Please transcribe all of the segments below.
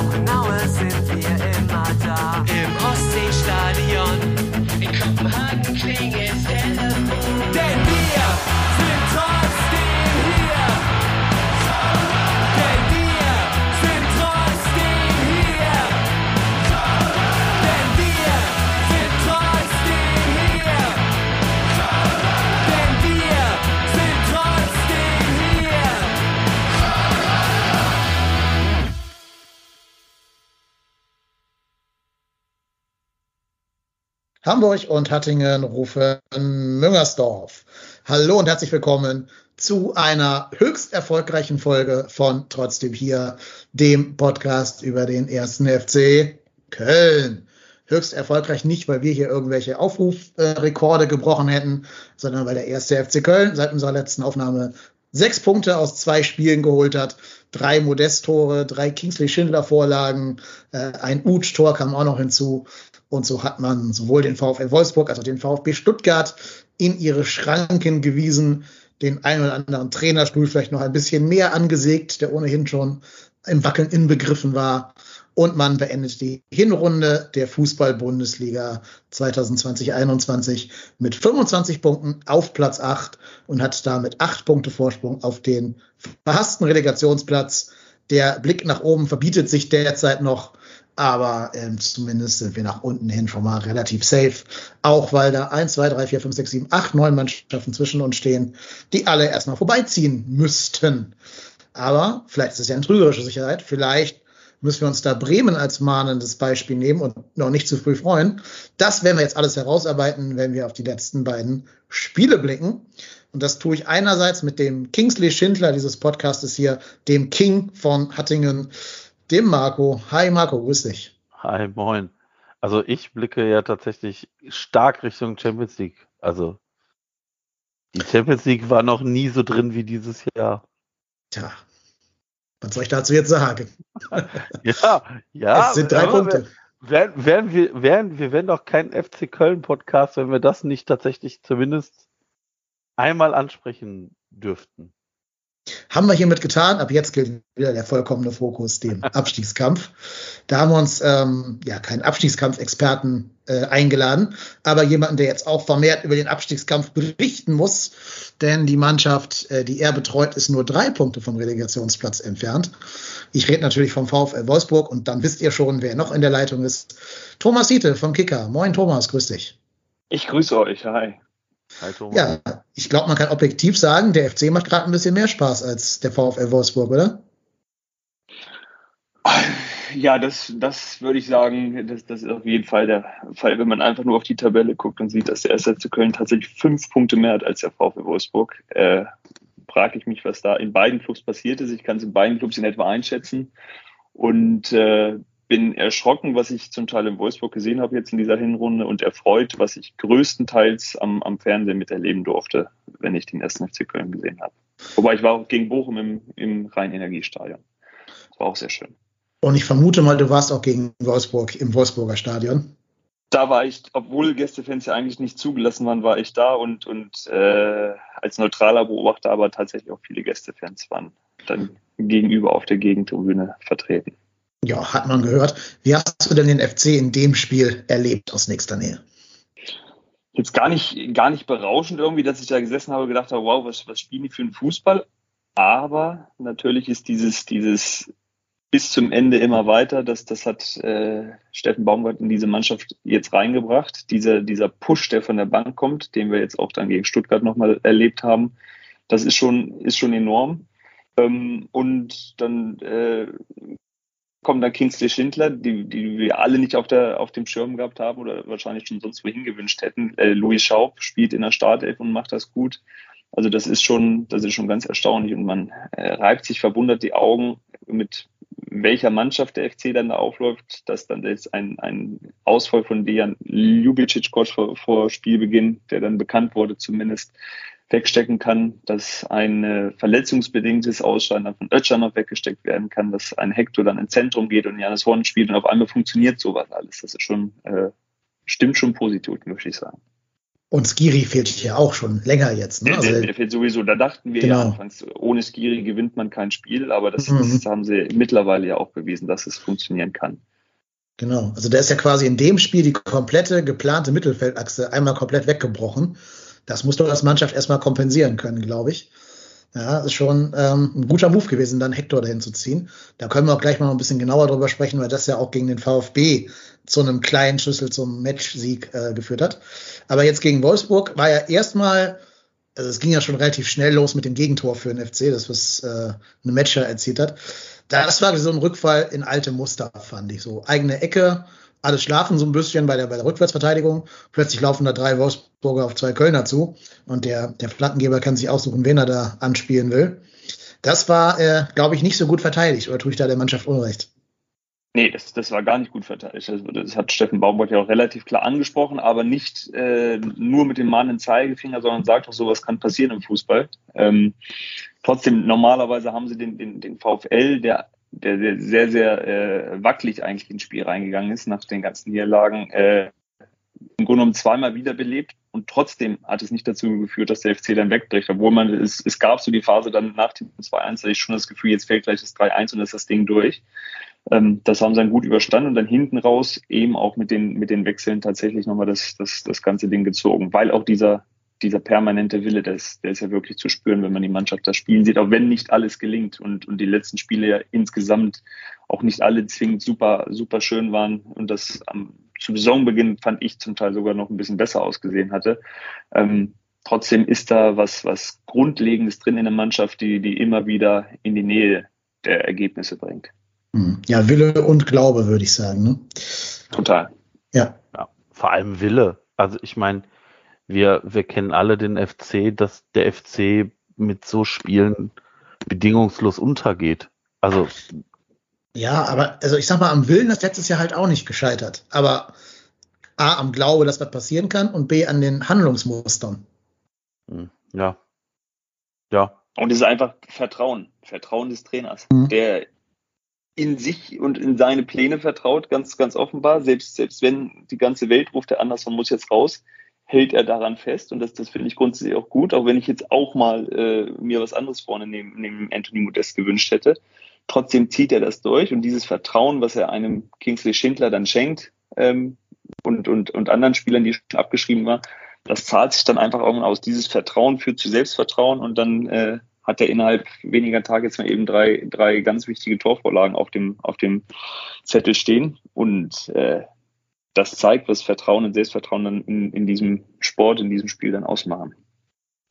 Krasnodar, auch Hamburg und Hattingen rufen Müngersdorf. Hallo und herzlich willkommen zu einer höchst erfolgreichen Folge von Trotzdem hier, dem Podcast über den ersten FC Köln. Höchst erfolgreich nicht, weil wir hier irgendwelche Aufrufrekorde gebrochen hätten, sondern weil der erste FC Köln seit unserer letzten Aufnahme sechs Punkte aus zwei Spielen geholt hat. Drei Modest-Tore, drei Kingsley-Schindler-Vorlagen, äh, ein Utsch-Tor kam auch noch hinzu. Und so hat man sowohl den VfL Wolfsburg als auch den VfB Stuttgart in ihre Schranken gewiesen, den einen oder anderen Trainerstuhl vielleicht noch ein bisschen mehr angesägt, der ohnehin schon im Wackeln inbegriffen war. Und man beendet die Hinrunde der Fußball-Bundesliga 2020-21 mit 25 Punkten auf Platz 8 und hat damit acht Punkte Vorsprung auf den verhassten Relegationsplatz. Der Blick nach oben verbietet sich derzeit noch, aber ähm, zumindest sind wir nach unten hin schon mal relativ safe. Auch weil da 1, 2, 3, 4, 5, 6, 7, 8, 9 Mannschaften zwischen uns stehen, die alle erstmal vorbeiziehen müssten. Aber vielleicht ist es ja eine trügerische Sicherheit. Vielleicht müssen wir uns da Bremen als mahnendes Beispiel nehmen und noch nicht zu früh freuen. Das werden wir jetzt alles herausarbeiten, wenn wir auf die letzten beiden Spiele blicken. Und das tue ich einerseits mit dem Kingsley Schindler dieses Podcastes hier, dem King von Hattingen, dem Marco. Hi Marco, grüß dich. Hi, moin. Also ich blicke ja tatsächlich stark Richtung Champions League. Also die Champions League war noch nie so drin wie dieses Jahr. Tja, was soll ich dazu jetzt sagen? Ja, ja. es sind drei Punkte. Wären, wären wir, wären, wir wären doch kein FC Köln Podcast, wenn wir das nicht tatsächlich zumindest einmal ansprechen dürften. Haben wir hiermit getan. Ab jetzt gilt wieder der vollkommene Fokus, dem Abstiegskampf. Da haben wir uns ähm, ja keinen Abstiegskampf-Experten äh, eingeladen, aber jemanden, der jetzt auch vermehrt über den Abstiegskampf berichten muss. Denn die Mannschaft, äh, die er betreut, ist nur drei Punkte vom Relegationsplatz entfernt. Ich rede natürlich vom VfL Wolfsburg und dann wisst ihr schon, wer noch in der Leitung ist. Thomas Hiete vom Kicker. Moin Thomas, grüß dich. Ich grüße euch, hi. Hi, Thomas. Ja, ich glaube, man kann objektiv sagen, der FC macht gerade ein bisschen mehr Spaß als der VfL Wolfsburg, oder? Ja, das, das würde ich sagen, das, das ist auf jeden Fall der Fall, wenn man einfach nur auf die Tabelle guckt und sieht, dass der SC Köln tatsächlich fünf Punkte mehr hat als der VfL Wolfsburg. Äh, frage ich mich, was da in beiden Clubs passiert ist. Ich kann es in beiden Clubs in etwa einschätzen und äh, bin erschrocken, was ich zum Teil in Wolfsburg gesehen habe jetzt in dieser Hinrunde und erfreut, was ich größtenteils am, am Fernsehen miterleben durfte, wenn ich den ersten FC Köln gesehen habe. Wobei ich war auch gegen Bochum im, im Rhein-Energiestadion. Das war auch sehr schön. Und ich vermute mal, du warst auch gegen Wolfsburg im Wolfsburger Stadion. Da war ich, obwohl Gästefans ja eigentlich nicht zugelassen waren, war ich da und, und äh, als neutraler Beobachter aber tatsächlich auch viele Gästefans waren dann gegenüber auf der Gegentribüne vertreten. Ja, hat man gehört. Wie hast du denn den FC in dem Spiel erlebt aus nächster Nähe? Jetzt gar nicht, gar nicht berauschend irgendwie, dass ich da gesessen habe und gedacht habe, wow, was, was spielen die für einen Fußball? Aber natürlich ist dieses, dieses bis zum Ende immer weiter. Das, das hat äh, Steffen Baumgart in diese Mannschaft jetzt reingebracht. Dieser, dieser Push, der von der Bank kommt, den wir jetzt auch dann gegen Stuttgart nochmal erlebt haben, das ist schon, ist schon enorm. Ähm, und dann äh, kommen da Kingsley Schindler, die, die wir alle nicht auf, der, auf dem Schirm gehabt haben oder wahrscheinlich schon sonst wohin gewünscht hätten. Äh, Louis Schaub spielt in der Startelf und macht das gut. Also das ist schon, das ist schon ganz erstaunlich und man äh, reibt sich verwundert die Augen, mit welcher Mannschaft der FC dann da aufläuft, dass dann jetzt ein, ein Ausfall von Dejan Ljubicic kurz vor, vor Spielbeginn, der dann bekannt wurde zumindest, wegstecken kann, dass ein äh, verletzungsbedingtes Ausscheiden dann von Ötcher noch weggesteckt werden kann, dass ein Hector dann ins Zentrum geht und Janis Horn spielt und auf einmal funktioniert sowas alles. Das ist schon, äh, stimmt schon positiv, möchte ich sagen. Und Skiri fehlt ja auch schon länger jetzt. Ne? Der, Also, der, der fehlt sowieso. Da dachten wir Genau. ja anfangs, ohne Skiri gewinnt man kein Spiel, aber das, Mhm. das haben sie mittlerweile ja auch bewiesen, dass es funktionieren kann. Genau. Also der ist ja quasi in dem Spiel die komplette geplante Mittelfeldachse einmal komplett weggebrochen. Das muss doch als Mannschaft erstmal kompensieren können, glaube ich. Ja, ist schon ähm, ein guter Move gewesen, dann Hector dahin zu ziehen. Da können wir auch gleich mal ein bisschen genauer drüber sprechen, weil das ja auch gegen den VfB zu einem kleinen Schlüssel zum Matchsieg äh, geführt hat. Aber jetzt gegen Wolfsburg war ja erstmal, also es ging ja schon relativ schnell los mit dem Gegentor für den FC, das was äh, eine Matcher erzielt hat. Das war so ein Rückfall in alte Muster, fand ich so. Eigene Ecke, alles schlafen so ein bisschen bei der, bei der Rückwärtsverteidigung. Plötzlich laufen da drei Wolfsburger auf zwei Kölner zu und der, der Flankengeber kann sich aussuchen, wen er da anspielen will. Das war, äh, glaube ich, nicht so gut verteidigt oder tue ich da der Mannschaft Unrecht? Nee, das, das war gar nicht gut verteidigt. Das, das hat Steffen Baumgart ja auch relativ klar angesprochen, aber nicht äh, nur mit dem mahnenden Zeigefinger, sondern sagt auch, sowas kann passieren im Fußball. Ähm, trotzdem, normalerweise haben sie den, den, den VfL, der, der, der sehr, sehr äh, wackelig eigentlich ins Spiel reingegangen ist nach den ganzen Niederlagen, äh, im Grunde genommen zweimal wiederbelebt und trotzdem hat es nicht dazu geführt, dass der FC dann wegbricht, obwohl man, es, es gab so die Phase dann nach dem 2-1, da ich schon das Gefühl, jetzt fällt gleich das 3-1 und ist das Ding durch. Ähm, das haben sie dann gut überstanden und dann hinten raus eben auch mit den, mit den Wechseln tatsächlich nochmal das, das, das ganze Ding gezogen, weil auch dieser, dieser permanente Wille, der ist, der ist ja wirklich zu spüren, wenn man die Mannschaft da spielen sieht, auch wenn nicht alles gelingt und, und die letzten Spiele ja insgesamt auch nicht alle zwingend super, super schön waren und das am, zu Saisonbeginn fand ich zum Teil sogar noch ein bisschen besser ausgesehen hatte. Ähm, trotzdem ist da was, was Grundlegendes drin in der Mannschaft, die, die immer wieder in die Nähe der Ergebnisse bringt. Hm. Ja, Wille und Glaube, würde ich sagen. Ne? Total. Ja. Ja, vor allem Wille. Also ich meine, wir, wir kennen alle den FC, dass der FC mit so Spielen bedingungslos untergeht. Also Ja, aber also ich sag mal, am Willen ist letztes Jahr halt auch nicht gescheitert. Aber A, am Glaube, dass was passieren kann und B, an den Handlungsmustern. hm, ja. Ja. Und es ist einfach Vertrauen. Vertrauen des Trainers, Mhm. der in sich und in seine Pläne vertraut, ganz, ganz offenbar. Selbst, selbst wenn die ganze Welt ruft, der Anderson muss jetzt raus, hält er daran fest. Und das, das finde ich grundsätzlich auch gut, auch wenn ich jetzt auch mal äh, mir was anderes vorne neben, neben Anthony Modest gewünscht hätte. Trotzdem zieht er das durch und dieses Vertrauen, was er einem Kingsley Schindler dann schenkt ähm, und, und, und anderen Spielern, die schon abgeschrieben war, das zahlt sich dann einfach irgendwann aus. Dieses Vertrauen führt zu Selbstvertrauen und dann äh, hat er innerhalb weniger Tage jetzt mal eben drei, drei ganz wichtige Torvorlagen auf dem, auf dem Zettel stehen. Und äh, das zeigt, was Vertrauen und Selbstvertrauen dann in, in diesem Sport, in diesem Spiel dann ausmachen.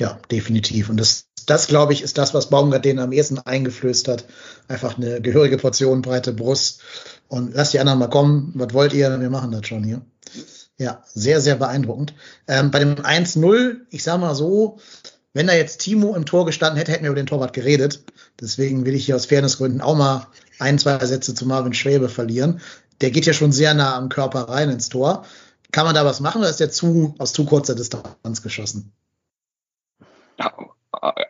Ja, definitiv. Und das, das glaube ich, ist das, was Baumgart denen am ehesten eingeflößt hat. Einfach eine gehörige Portion breite Brust. Und lasst die anderen mal kommen. Was wollt ihr? Wir machen das schon hier. Ja, sehr, sehr beeindruckend. Ähm, bei dem 1-0, ich sag mal so, wenn da jetzt Timo im Tor gestanden hätte, hätten wir über den Torwart geredet. Deswegen will ich hier aus Fairnessgründen auch mal ein, zwei Sätze zu Marvin Schwäbe verlieren. Der geht ja schon sehr nah am Körper rein ins Tor. Kann man da was machen oder ist der zu, aus zu kurzer Distanz geschossen? Ja,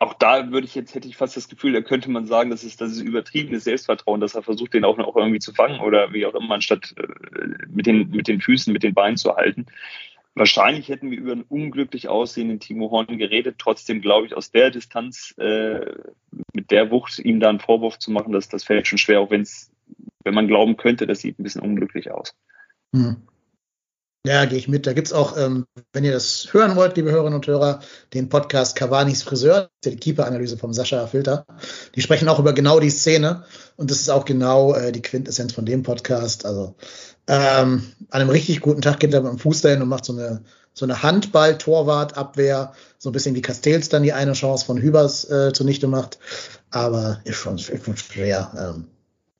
auch da würde ich jetzt, hätte ich fast das Gefühl, da könnte man sagen, das ist, das ist übertriebenes Selbstvertrauen, dass er versucht, den auch, auch irgendwie zu fangen oder wie auch immer, anstatt äh, mit, den, mit den Füßen, mit den Beinen zu halten. Wahrscheinlich hätten wir über einen unglücklich aussehenden Timo Horn geredet. Trotzdem glaube ich, aus der Distanz äh, mit der Wucht ihm da einen Vorwurf zu machen, das, das fällt schon schwer, auch wenn es, wenn man glauben könnte, das sieht ein bisschen unglücklich aus. Hm. Ja, gehe ich mit. Da gibt's auch, ähm, wenn ihr das hören wollt, liebe Hörerinnen und Hörer, den Podcast Cavani's Friseur, die Keeper-Analyse vom Sascha Filter. Die sprechen auch über genau die Szene und das ist auch genau äh, die Quintessenz von dem Podcast. Also ähm, an einem richtig guten Tag geht er mit dem Fuß dahin und macht so eine so eine Handball-Torwart-Abwehr, so ein bisschen wie Castells dann die eine Chance von Hübers äh, zunichte macht. Aber ist schon, ist schon schwer. Ähm,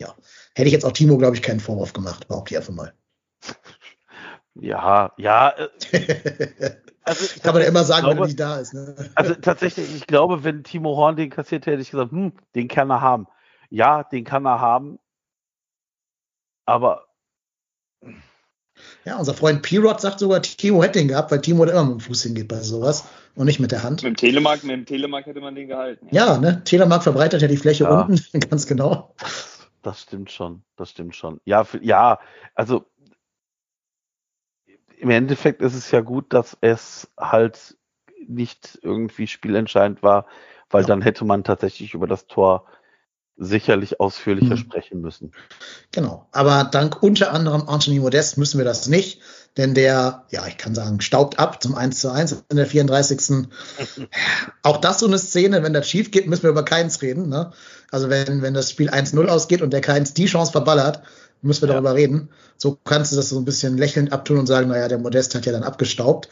ja, hätte ich jetzt auch Timo, glaube ich, keinen Vorwurf gemacht, behaupte ich einfach mal. Ja, ja. Äh, also Kann man ja immer sagen, glaube, wenn er nicht da ist. Ne? Also tatsächlich, ich glaube, wenn Timo Horn den kassiert hätte, hätte ich gesagt, hm, den kann er haben. Ja, den kann er haben. Aber Ja, unser Freund Pirot sagt sogar, Timo hätte ihn gehabt, weil Timo da immer mit dem Fuß hingeht bei sowas und nicht mit der Hand. Mit dem Telemark, mit dem Telemark hätte man den gehalten. Ja, ne? Telemark verbreitert ja die Fläche Ja. unten, ganz genau. Das stimmt schon, das stimmt schon. Ja, für, ja, also im Endeffekt ist es ja gut, dass es halt nicht irgendwie spielentscheidend war, weil ja. dann hätte man tatsächlich über das Tor sicherlich ausführlicher hm. sprechen müssen. Genau. Aber dank unter anderem Anthony Modest müssen wir das nicht, denn der, ja, ich kann sagen, staubt ab zum 1 zu 1 in der 34. Auch das so eine Szene, wenn das schief geht, müssen wir über keins reden. Ne? Also wenn, wenn das Spiel 1-0 ausgeht und der keins die Chance verballert, müssen wir ja. darüber reden. So kannst du das so ein bisschen lächelnd abtun und sagen, naja, der Modest hat ja dann abgestaubt.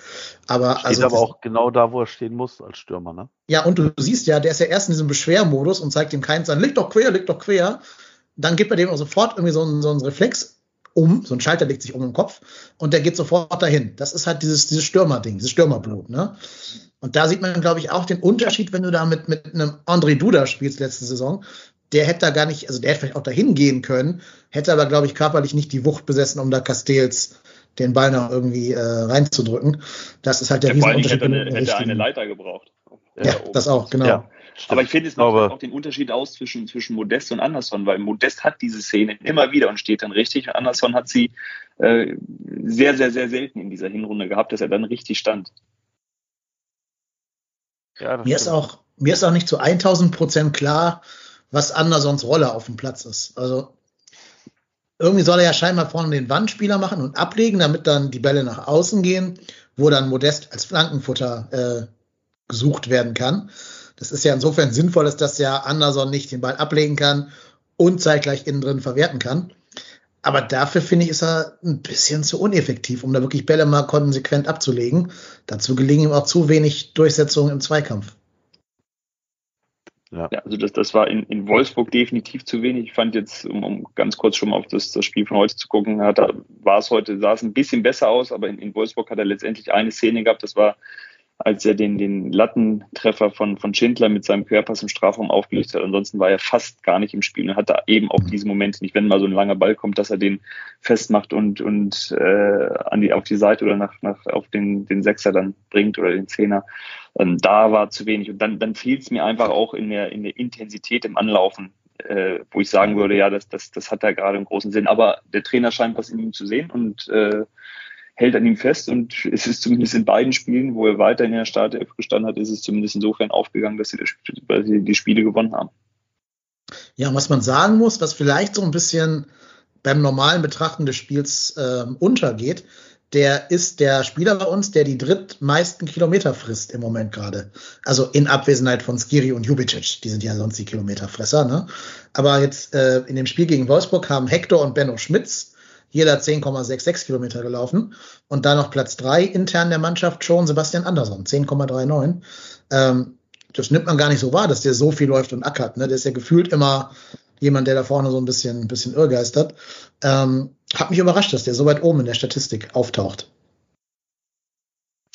Aber, Steht also, aber auch genau da, wo er stehen muss als Stürmer, ne? Ja, und du siehst ja, der ist ja erst in diesem Beschwermodus und zeigt dem keins an, leg doch quer, leg doch quer. Dann gibt er dem auch sofort irgendwie so einen, so einen Reflex um, so ein Schalter legt sich um im Kopf und der geht sofort dahin. Das ist halt dieses, dieses Stürmerding, dieses Stürmerblut, ne? Und da sieht man, glaube ich, auch den Unterschied, wenn du da mit, mit einem André Duda spielst letzte Saison, der hätte da gar nicht, also der hätte vielleicht auch dahin gehen können, hätte aber, glaube ich, körperlich nicht die Wucht besessen, um da Castells den Ball noch irgendwie äh, reinzudrücken. Das ist halt der, der Riesenunterschied. Hätte, eine, hätte eine Leiter gebraucht. Ja, das auch, genau. Ja, aber ich finde, es macht auch den Unterschied aus zwischen, zwischen Modest und Anderson, weil Modest hat diese Szene immer wieder und steht dann richtig und Anderson hat sie äh, sehr, sehr, sehr selten in dieser Hinrunde gehabt, dass er dann richtig stand. Ja, mir, ist auch, mir ist auch nicht zu 1000 Prozent klar, was Andersons Rolle auf dem Platz ist. Also irgendwie soll er ja scheinbar vorne den Wandspieler machen und ablegen, damit dann die Bälle nach außen gehen, wo dann Modest als Flankenfutter äh, gesucht werden kann. Das ist ja insofern sinnvoll, dass das ja Anderson nicht den Ball ablegen kann und zeitgleich innen drin verwerten kann. Aber dafür finde ich, ist er ein bisschen zu uneffektiv, um da wirklich Bälle mal konsequent abzulegen. Dazu gelingen ihm auch zu wenig Durchsetzungen im Zweikampf. Ja. ja, also das, das war in, in Wolfsburg definitiv zu wenig. Ich fand jetzt, um, um ganz kurz schon mal auf das, das Spiel von heute zu gucken, hat, war es heute, sah es ein bisschen besser aus, aber in, in Wolfsburg hat er letztendlich eine Szene gehabt, das war als er den, den Lattentreffer von, von Schindler mit seinem Querpass im Strafraum aufgelegt hat. Ansonsten war er fast gar nicht im Spiel und hat da eben auch diese Momente nicht, wenn mal so ein langer Ball kommt, dass er den festmacht und, und äh, an die, auf die Seite oder nach, nach, auf den, den Sechser dann bringt oder den Zehner. Ähm, da war zu wenig. Und dann, dann fiel es mir einfach auch in der, in der Intensität im Anlaufen, äh, wo ich sagen würde, ja, das, das, das hat da gerade einen großen Sinn. Aber der Trainer scheint was in ihm zu sehen und äh, hält an ihm fest und es ist zumindest in beiden Spielen, wo er weiter in der Startelf gestanden hat, ist es zumindest insofern aufgegangen, dass sie, das, die Spiele gewonnen haben. Ja, was man sagen muss, was vielleicht so ein bisschen beim normalen Betrachten des Spiels äh, untergeht, der ist der Spieler bei uns, der die drittmeisten Kilometer frisst im Moment gerade. Also in Abwesenheit von Skiri und Jubicic. Die sind ja sonst die Kilometerfresser. Ne? Aber jetzt äh, in dem Spiel gegen Wolfsburg haben Hector und Benno Schmitz jeder 10,66 Kilometer gelaufen. Und da noch Platz drei intern der Mannschaft schon Sebastian Andersson, 10,39. Ähm, das nimmt man gar nicht so wahr, dass der so viel läuft und ackert. Ne? Der ist ja gefühlt immer jemand, der da vorne so ein bisschen, ein bisschen irrgeistert. Ähm, hat mich überrascht, dass der so weit oben in der Statistik auftaucht.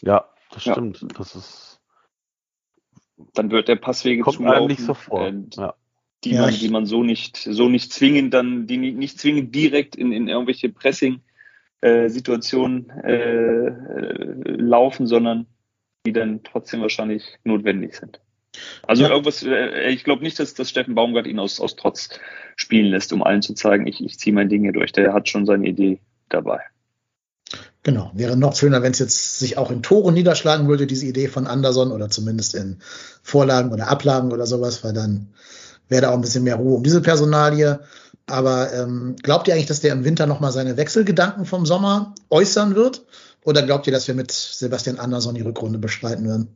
Ja, das stimmt. Ja. Das ist. Dann wird der Passwege Kommt zulaufen. nicht so vor. Ja die, ja, man, die man so nicht, so nicht zwingend dann, die nicht, nicht zwingend direkt in, in irgendwelche Pressing-Situationen äh, äh, laufen, sondern die dann trotzdem wahrscheinlich notwendig sind. Also ja. irgendwas, äh, ich glaube nicht, dass, dass Steffen Baumgart ihn aus, aus Trotz spielen lässt, um allen zu zeigen, ich, ich ziehe mein Ding hier durch. Der hat schon seine Idee dabei. Genau, wäre noch schöner, wenn es jetzt sich auch in Tore niederschlagen würde, diese Idee von Anderson oder zumindest in Vorlagen oder Ablagen oder sowas, weil dann wäre da auch ein bisschen mehr Ruhe um diese Personalie. Aber ähm, glaubt ihr eigentlich, dass der im Winter nochmal seine Wechselgedanken vom Sommer äußern wird? Oder glaubt ihr, dass wir mit Sebastian Andersson die Rückrunde bestreiten werden?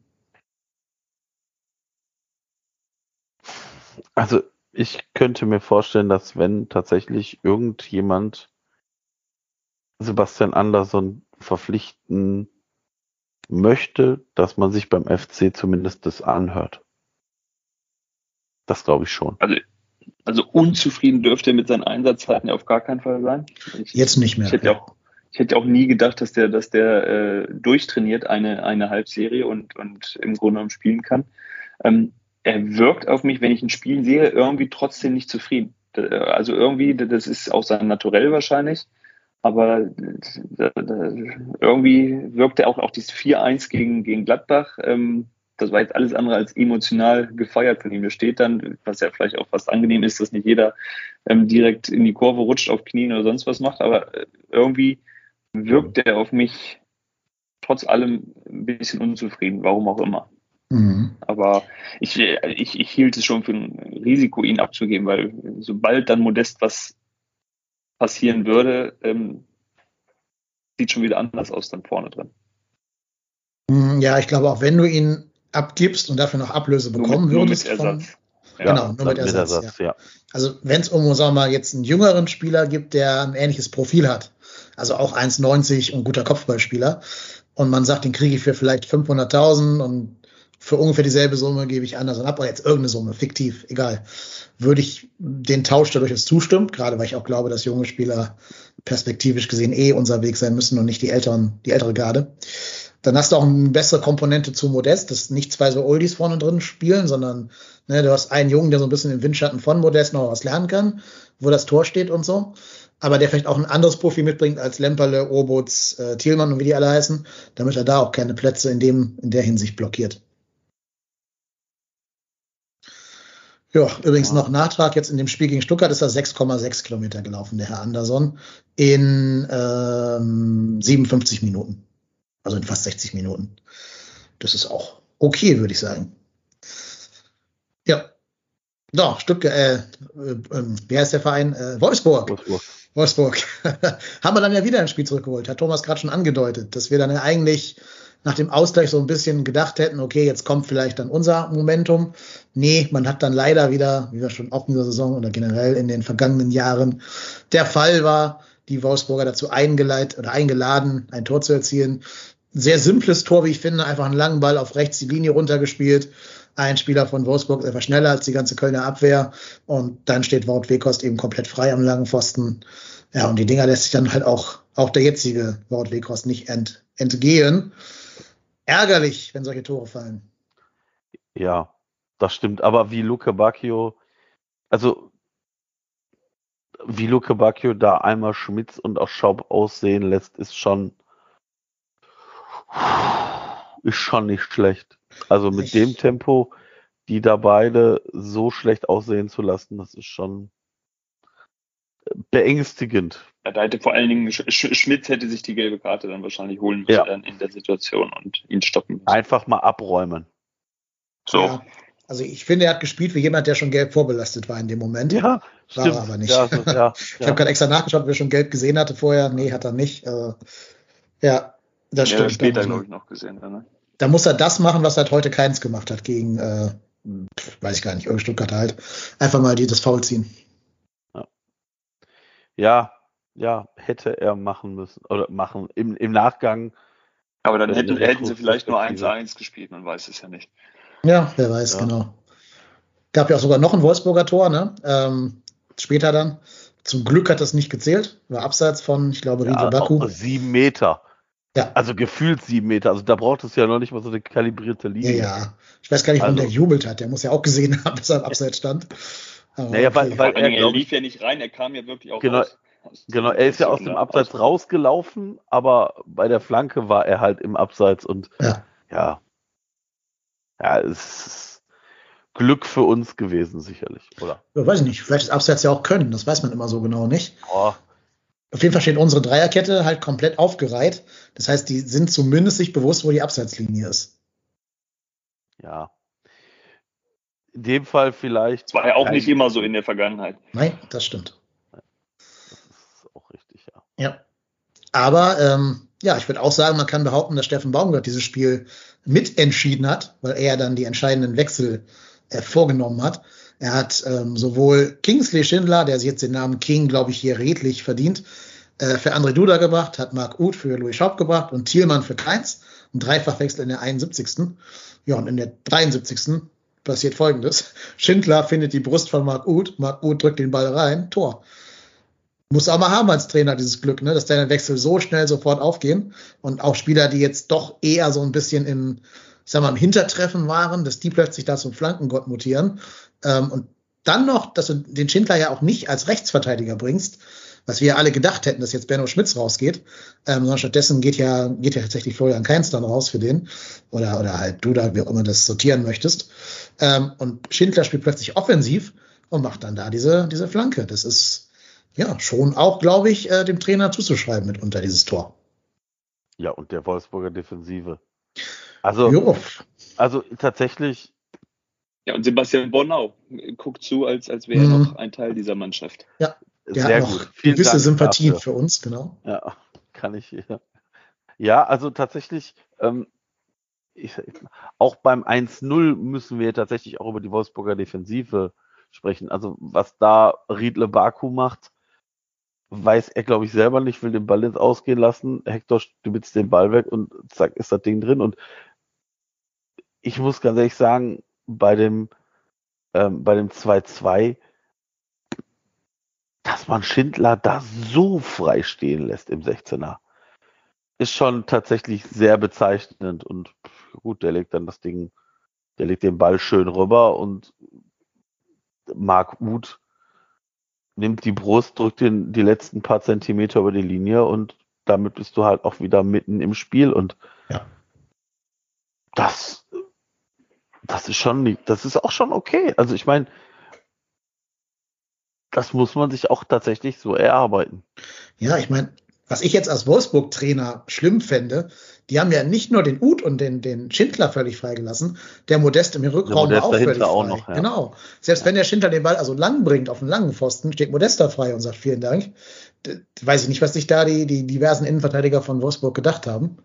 Also ich könnte mir vorstellen, dass wenn tatsächlich irgendjemand Sebastian Andersson verpflichten möchte, dass man sich beim FC zumindest das anhört. Das glaube ich schon. Also, also unzufrieden dürfte er mit seinen Einsatzzeiten auf gar keinen Fall sein. Ich, Jetzt nicht mehr. Ich hätte, ja. auch, ich hätte auch nie gedacht, dass der, dass der äh, durchtrainiert eine, eine Halbserie und, und im Grunde genommen spielen kann. Ähm, er wirkt auf mich, wenn ich ein Spiel sehe, irgendwie trotzdem nicht zufrieden. Also irgendwie, das ist auch sein Naturell wahrscheinlich. Aber irgendwie wirkt er auch, auch dieses 4-1 gegen, gegen Gladbach. Ähm, das war jetzt alles andere als emotional gefeiert von ihm. Da steht dann, was ja vielleicht auch fast angenehm ist, dass nicht jeder ähm, direkt in die Kurve rutscht, auf Knien oder sonst was macht, aber äh, irgendwie wirkt er auf mich trotz allem ein bisschen unzufrieden, warum auch immer. Mhm. Aber ich, ich, ich hielt es schon für ein Risiko, ihn abzugeben, weil sobald dann Modest was passieren würde, ähm, sieht schon wieder anders aus dann vorne drin. Mhm, Ja, ich glaube, auch wenn du ihn abgibst und dafür noch Ablöse Nur bekommen mit, nur mit würdest, von, Ersatz. Ja. Genau, nur mit Ersatz, ja. also wenn es um, sagen wir mal, jetzt einen jüngeren Spieler gibt, der ein ähnliches Profil hat, also auch 1,90 und guter Kopfballspieler, und man sagt, den kriege ich für vielleicht 500.000 und für ungefähr dieselbe Summe gebe ich anders ab, oder jetzt irgendeine Summe, fiktiv, egal, würde ich den Tausch dadurch jetzt zustimmen, gerade weil ich auch glaube, dass junge Spieler perspektivisch gesehen eh unser Weg sein müssen und nicht die älteren, die ältere Garde. Dann hast du auch eine bessere Komponente zu Modest, dass nicht zwei so Oldies vorne drin spielen, sondern ne, du hast einen Jungen, der so ein bisschen im Windschatten von Modest noch was lernen kann, wo das Tor steht und so. Aber der vielleicht auch ein anderes Profil mitbringt als Lemperle, Obutz, äh, Thielmann und wie die alle heißen, damit er da auch keine Plätze in dem, in der Hinsicht blockiert. Ja, übrigens noch Nachtrag. Jetzt in dem Spiel gegen Stuttgart ist er 6,6 Kilometer gelaufen, der Herr Anderson, in ähm, 57 Minuten. Also in fast 60 Minuten. Das ist auch okay, würde ich sagen. Ja. Doch, Stuttgart, äh, äh, wie heißt der Verein? Äh, Wolfsburg. Wolfsburg. Wolfsburg. Haben wir dann ja wieder ein Spiel zurückgeholt. Hat Thomas gerade schon angedeutet, dass wir dann ja eigentlich nach dem Ausgleich so ein bisschen gedacht hätten, okay, jetzt kommt vielleicht dann unser Momentum. Nee, man hat dann leider wieder, wie wir schon auch in dieser Saison oder generell in den vergangenen Jahren der Fall war, die Wolfsburger dazu eingeleitet oder eingeladen, ein Tor zu erzielen. Sehr simples Tor, wie ich finde, einfach einen langen Ball auf rechts die Linie runtergespielt. Ein Spieler von Wolfsburg ist einfach schneller als die ganze Kölner Abwehr und dann steht Wout Wekost eben komplett frei am langen Pfosten. Ja, und die Dinger lässt sich dann halt auch, auch der jetzige Wout Wekost nicht ent, entgehen. Ärgerlich, wenn solche Tore fallen. Ja, das stimmt. Aber wie Luke Bacchio, also wie Luke Bacchio da einmal Schmitz und auch Schaub aussehen lässt, ist schon ist schon nicht schlecht. Also mit Ich- dem Tempo, die da beide so schlecht aussehen zu lassen, das ist schon beängstigend. Ja, da hätte vor allen Dingen Sch Sch Schmidt hätte sich die gelbe Karte dann wahrscheinlich holen müssen Ja. in der Situation und ihn stoppen müssen. Einfach mal abräumen. So. Ja, also ich finde, er hat gespielt wie jemand, der schon gelb vorbelastet war in dem Moment. Ja, War stimmt. er aber nicht. Ja, so, ja, Ich ja. habe gerade extra nachgeschaut, ob er schon gelb gesehen hatte vorher. Nee, hat er nicht. Äh, ja, das Ja, stimmt. später, da, muss glaube man, ich, noch gesehen. Ne? da muss er das machen, was halt heute keins gemacht hat gegen, äh, pf, weiß ich gar nicht, irgendein Stuttgart halt. Einfach mal die, das Foul ziehen. ja, ja, hätte er machen müssen oder machen im, im Nachgang. Aber dann Ja, hätten, hätten sie vielleicht nur Retrospektive. 1-1 gespielt, man weiß es ja nicht. Ja, wer weiß, Ja. genau. Gab ja auch sogar noch ein Wolfsburger Tor, ne? Ähm, später dann. Zum Glück hat das nicht gezählt. War abseits von, ich glaube, Riedle Ja, Baku. auch sieben Meter. Ja. Also gefühlt sieben Meter. Also da braucht es ja noch nicht mal so eine kalibrierte Ja, Linie. ja. Ich weiß gar nicht, warum Also- der gejubelt hat. Der muss ja auch gesehen haben, dass er im Abseits stand. Aber Naja, weil- Vor weil- Dingen, er ich- lief ja nicht rein, er kam ja wirklich auch Genau, raus. Genau, er ist ja aus dem? Abseits Aus- rausgelaufen, aber bei der Flanke war er halt im Abseits und Ja. ja. Ja, es ist Glück für uns gewesen, sicherlich, oder? Ja, weiß ich nicht. Vielleicht ist Abseits ja auch können. Das weiß man immer so genau nicht. Oh, Auf jeden Fall steht unsere Dreierkette halt komplett aufgereiht. Das heißt, die sind zumindest sich bewusst, wo die Abseitslinie ist. ja. In dem Fall vielleicht. Das war ja auch nicht immer so in der Vergangenheit. Nein, das stimmt. Das ist auch richtig, ja. Ja. Aber ähm, ja, ich würde auch sagen, man kann behaupten, dass Steffen Baumgart dieses Spiel mitentschieden hat, weil er dann die entscheidenden Wechsel äh, vorgenommen hat. Er hat ähm, sowohl Kingsley Schindler, der sich jetzt den Namen King, glaube ich, hier redlich verdient, äh, für André Duda gebracht, hat Marc Uth für Louis Schaub gebracht und Thielmann für Keins. Ein Dreifachwechsel in der 71. Ja, und in der 73. passiert folgendes. Schindler findet die Brust von Marc Uth, Marc Uth drückt den Ball rein, Tor. Muss auch mal haben als Trainer dieses Glück, ne, dass deine Wechsel so schnell sofort aufgehen und auch Spieler, die jetzt doch eher so ein bisschen im, ich sag mal, im Hintertreffen waren, dass die plötzlich da zum Flankengott mutieren. Ähm, und dann noch, dass du den Schindler ja auch nicht als Rechtsverteidiger bringst, was wir alle gedacht hätten, dass jetzt Benno Schmitz rausgeht, ähm, sondern stattdessen geht ja, geht ja tatsächlich Florian Kainz dann raus für den. Oder, oder halt du da, wie auch immer das sortieren möchtest. Ähm, und Schindler spielt plötzlich offensiv und macht dann da diese, diese Flanke. Das ist ja schon auch, glaube ich, äh, dem Trainer zuzuschreiben mitunter dieses Tor. Ja, und der Wolfsburger Defensive. Also, Jo. also tatsächlich, Ja, und Sebastian Bornau guckt zu, als, als wäre er Mhm. noch ein Teil dieser Mannschaft. Der sehr hat noch gut. Vielen gewisse Dank Sympathien dafür. für uns, genau. Ja, kann ich. Ja, ja also tatsächlich, ähm, ich, auch beim 1-0 müssen wir tatsächlich auch über die Wolfsburger Defensive sprechen. Also was da Riedle Baku macht, weiß er, glaube ich, selber nicht, will den Ball ins Ausgehen lassen. Hector stibitzt den Ball weg und zack, ist das Ding drin. Und ich muss ganz ehrlich sagen, bei dem, ähm, bei dem 2-2, dass man Schindler da so frei stehen lässt im 16er, ist schon tatsächlich sehr bezeichnend. Und gut, der legt dann das Ding, der legt den Ball schön rüber und Marc Uth nimmt die Brust, drückt den die letzten paar Zentimeter über die Linie und damit bist du halt auch wieder mitten im Spiel und Ja. das, das ist schon, nicht- das ist auch schon okay. Also ich meine, das muss man sich auch tatsächlich so erarbeiten. Ja, ich meine, was ich jetzt als Wolfsburg-Trainer schlimm fände, die haben ja nicht nur den Uth und den, den Schindler völlig freigelassen, der Modest im Rückraum Modest war auch völlig frei. auch noch, ja. Genau. Selbst wenn der Schindler den Ball also lang bringt auf einen langen Pfosten, steht Modest da frei und sagt vielen Dank. D weiß ich nicht, was sich da die, die diversen Innenverteidiger von Wolfsburg gedacht haben.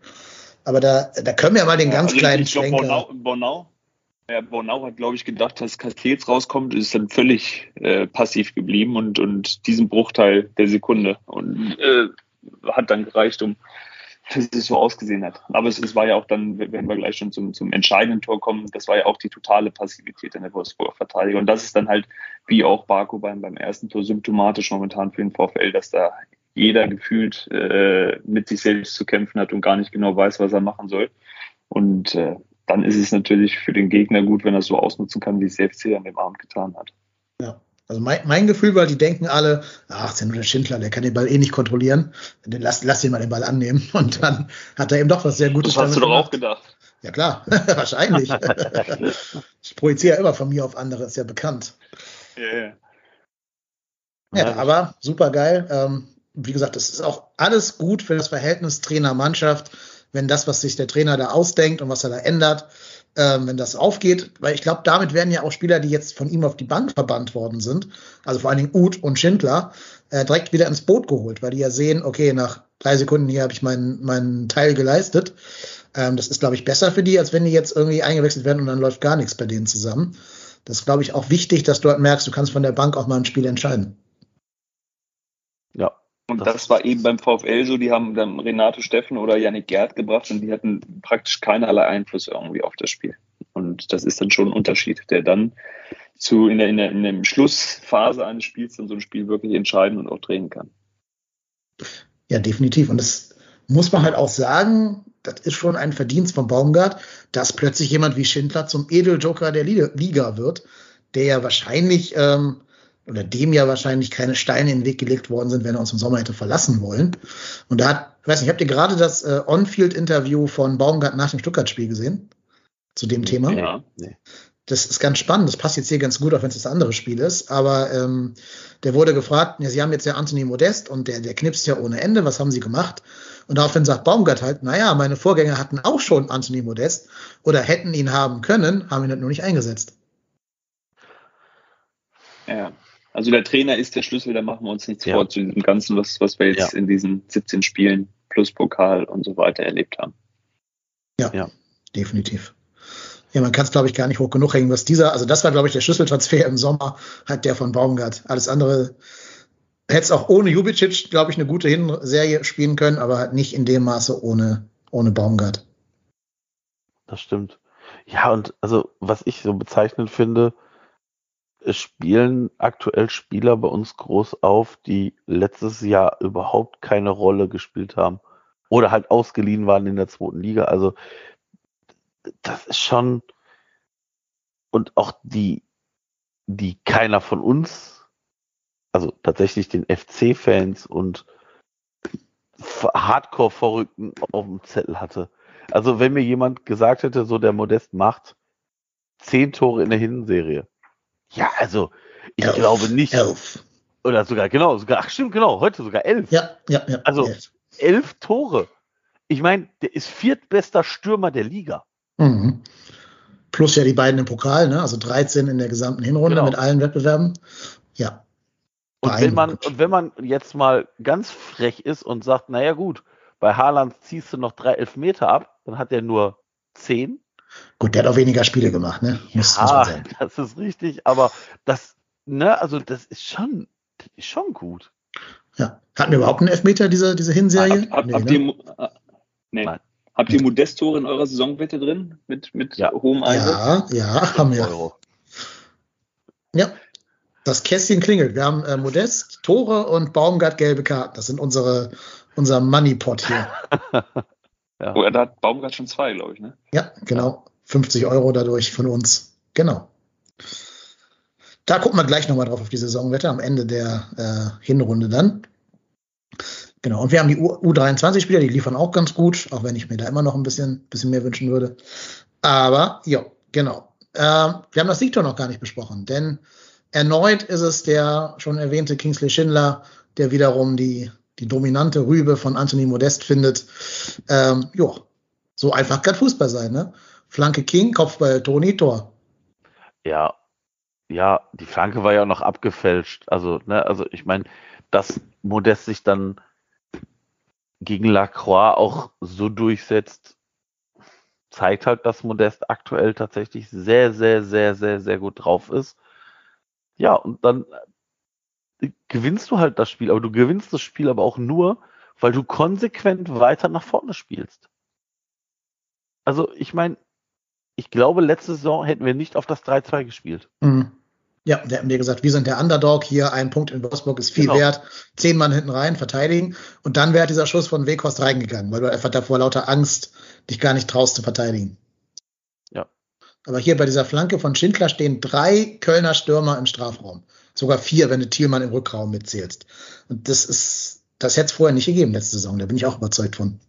Aber da, da können wir mal den ganz Also kleinen Schlenker. Bornau, Bornau, ja, Bornau hat, glaube ich, gedacht, dass Castells rauskommt, ist dann völlig äh, passiv geblieben und, und diesen Bruchteil der Sekunde und äh, hat dann gereicht, um dass es so ausgesehen hat. Aber es, es war ja auch dann, wenn wir gleich schon zum, zum entscheidenden Tor kommen, das war ja auch die totale Passivität in der Wolfsburger Verteidigung. Und das ist dann halt, wie auch Baku beim, beim ersten Tor, symptomatisch momentan für den VfL, dass da jeder gefühlt äh, mit sich selbst zu kämpfen hat und gar nicht genau weiß, was er machen soll. Und äh, dann ist es natürlich für den Gegner gut, wenn er es so ausnutzen kann, wie es der FC an dem Abend getan hat. Ja. Also mein, mein Gefühl war, die denken alle, ach, ist ja nur der Schindler, der kann den Ball eh nicht kontrollieren. Dann lass, lass ihn mal den Ball annehmen. Und dann hat er eben doch was sehr Gutes Das hast du doch auch gedacht. Ja klar, wahrscheinlich. ich projiziere immer von mir auf andere, ist ja bekannt. Ja, ja. Ja, aber super geil. Ähm, wie gesagt, es ist auch alles gut für das Verhältnis Trainer-Mannschaft, wenn das, was sich der Trainer da ausdenkt und was er da ändert, ähm, wenn das aufgeht. Weil ich glaube, damit werden ja auch Spieler, die jetzt von ihm auf die Bank verbannt worden sind, also vor allen Dingen Uth und Schindler, äh, direkt wieder ins Boot geholt, weil die ja sehen, okay, nach drei Sekunden hier habe ich meinen, meinen Teil geleistet. Ähm, das ist, glaube ich, besser für die, als wenn die jetzt irgendwie eingewechselt werden und dann läuft gar nichts bei denen zusammen. Das ist, glaube ich, auch wichtig, dass du halt merkst, du kannst von der Bank auch mal ein Spiel entscheiden. Ja, Und Das- das, war eben beim VfL so, die haben dann Renato Steffen oder Yannick Gerd gebracht und die hatten praktisch keinerlei Einfluss irgendwie auf das Spiel. Und das ist dann schon ein Unterschied, der dann zu, in der, in der, in der Schlussphase eines Spiels dann so ein Spiel wirklich entscheiden und auch drehen kann. Ja, definitiv. Und das muss man halt auch sagen, das ist schon ein Verdienst von Baumgart, dass plötzlich jemand wie Schindler zum Edeljoker der Liga- wird, der ja wahrscheinlich, ähm, oder dem ja wahrscheinlich keine Steine in den Weg gelegt worden sind, wenn er uns im Sommer hätte verlassen wollen. Und da hat, ich weiß nicht, habt ihr gerade das äh, On-Field-Interview von Baumgart nach dem Stuttgart-Spiel gesehen? Zu dem Thema? Ja. nee. das ist ganz spannend. Das passt jetzt hier ganz gut, auch wenn es das andere Spiel ist. Aber ähm, der wurde gefragt, ja, Sie haben jetzt ja Anthony Modest und der, der knipst ja ohne Ende. Was haben Sie gemacht? Und daraufhin sagt Baumgart halt, naja, meine Vorgänger hatten auch schon Anthony Modest oder hätten ihn haben können, haben ihn halt nur nicht eingesetzt. Ja. Also der Trainer ist der Schlüssel, da machen wir uns nichts Ja. vor zu diesem Ganzen, was, was wir jetzt Ja. in diesen 17 Spielen plus Pokal und so weiter erlebt haben. Definitiv. Ja, man kann es, glaube ich, gar nicht hoch genug hängen, was dieser, also das war, glaube ich, der Schlüsseltransfer im Sommer, halt der von Baumgart. Alles andere hätte es auch ohne Jubicic, glaube ich, eine gute Hinserie spielen können, aber halt nicht in dem Maße ohne, ohne Baumgart. Das stimmt. Ja, und also, was ich so bezeichnend finde, es spielen aktuell Spieler bei uns groß auf, die letztes Jahr überhaupt keine Rolle gespielt haben oder halt ausgeliehen waren in der zweiten Liga. Also, das ist schon, und auch die, die keiner von uns, also tatsächlich den FC-Fans und Hardcore-Verrückten auf dem Zettel hatte. Also wenn mir jemand gesagt hätte, so der Modest macht zehn Tore in der Hinserie. Ja, also ich Elf. glaube nicht. Elf. Oder sogar, genau, sogar, ach stimmt, genau, heute sogar elf. Ja, ja, ja. Also- elf. Elf Tore ich meine, der ist viertbester Stürmer der Liga. Mhm. Plus ja die beiden im Pokal, ne? also 13 in der gesamten Hinrunde Genau. mit allen Wettbewerben. Ja. Und wenn man, und wenn man jetzt mal ganz frech ist und sagt, naja gut, bei Haaland ziehst du noch drei Elfmeter ab, dann hat er nur zehn. Gut, der hat auch weniger Spiele gemacht, ne? Muss, muss man Ja, sagen. das ist richtig, aber das, ne, also das ist schon, das ist schon gut. Ja. Hatten wir überhaupt einen Elfmeter, diese, diese Hinserie? Hab, hab, Nee, habt, ne? ihr, äh, nee. Nein. habt ihr Modest-Tore in eurer Saisonwette drin? Mit, mit Ja. hohem Einsatz? Ja, ja, haben wir. Euro. Ja. Das Kästchen klingelt. Wir haben äh, Modest, Tore und Baumgart gelbe Karten. Das sind unsere, unser Moneypot hier. Ja. Oh, da hat Baumgart schon zwei, glaube ich, ne? Ja, genau. 50 Euro dadurch von uns. Genau. Da gucken wir gleich nochmal drauf auf die Saisonwette am Ende der äh, Hinrunde dann. Genau. Und wir haben die U U23-Spieler, die liefern auch ganz gut, auch wenn ich mir da immer noch ein bisschen, bisschen mehr wünschen würde. Aber, ja, genau. Ähm, wir haben das Siegtor noch gar nicht besprochen, denn erneut ist es der schon erwähnte Kingsley Schindler, der wiederum die, die dominante Rübe von Anthony Modest findet. Ähm, ja, so einfach kann Fußball sein, ne? Flanke King, Kopfball Toni, Tor. Ja, ja, die Flanke war ja noch abgefälscht. Also, ne, also ich meine, dass Modest sich dann gegen Lacroix auch so durchsetzt, zeigt halt, dass Modest aktuell tatsächlich sehr, sehr, sehr, sehr, sehr gut drauf ist. Ja, und dann gewinnst du halt das Spiel, aber du gewinnst das Spiel aber auch nur, weil du konsequent weiter nach vorne spielst. Also, ich meine, ich glaube, letzte Saison hätten wir nicht auf das 3-2 gespielt. Mhm. Ja, der hat mir gesagt, wir sind der Underdog hier, ein Punkt in Wolfsburg ist viel Genau. wert, zehn Mann hinten rein, verteidigen und dann wäre dieser Schuss von Weghorst reingegangen, weil du einfach davor lauter Angst dich gar nicht traust zu verteidigen. Ja. Aber hier bei dieser Flanke von Schindler stehen drei Kölner Stürmer im Strafraum. Sogar vier, wenn du Thielmann im Rückraum mitzählst. Und das ist, das hätte es vorher nicht gegeben letzte Saison, da bin ich auch überzeugt von.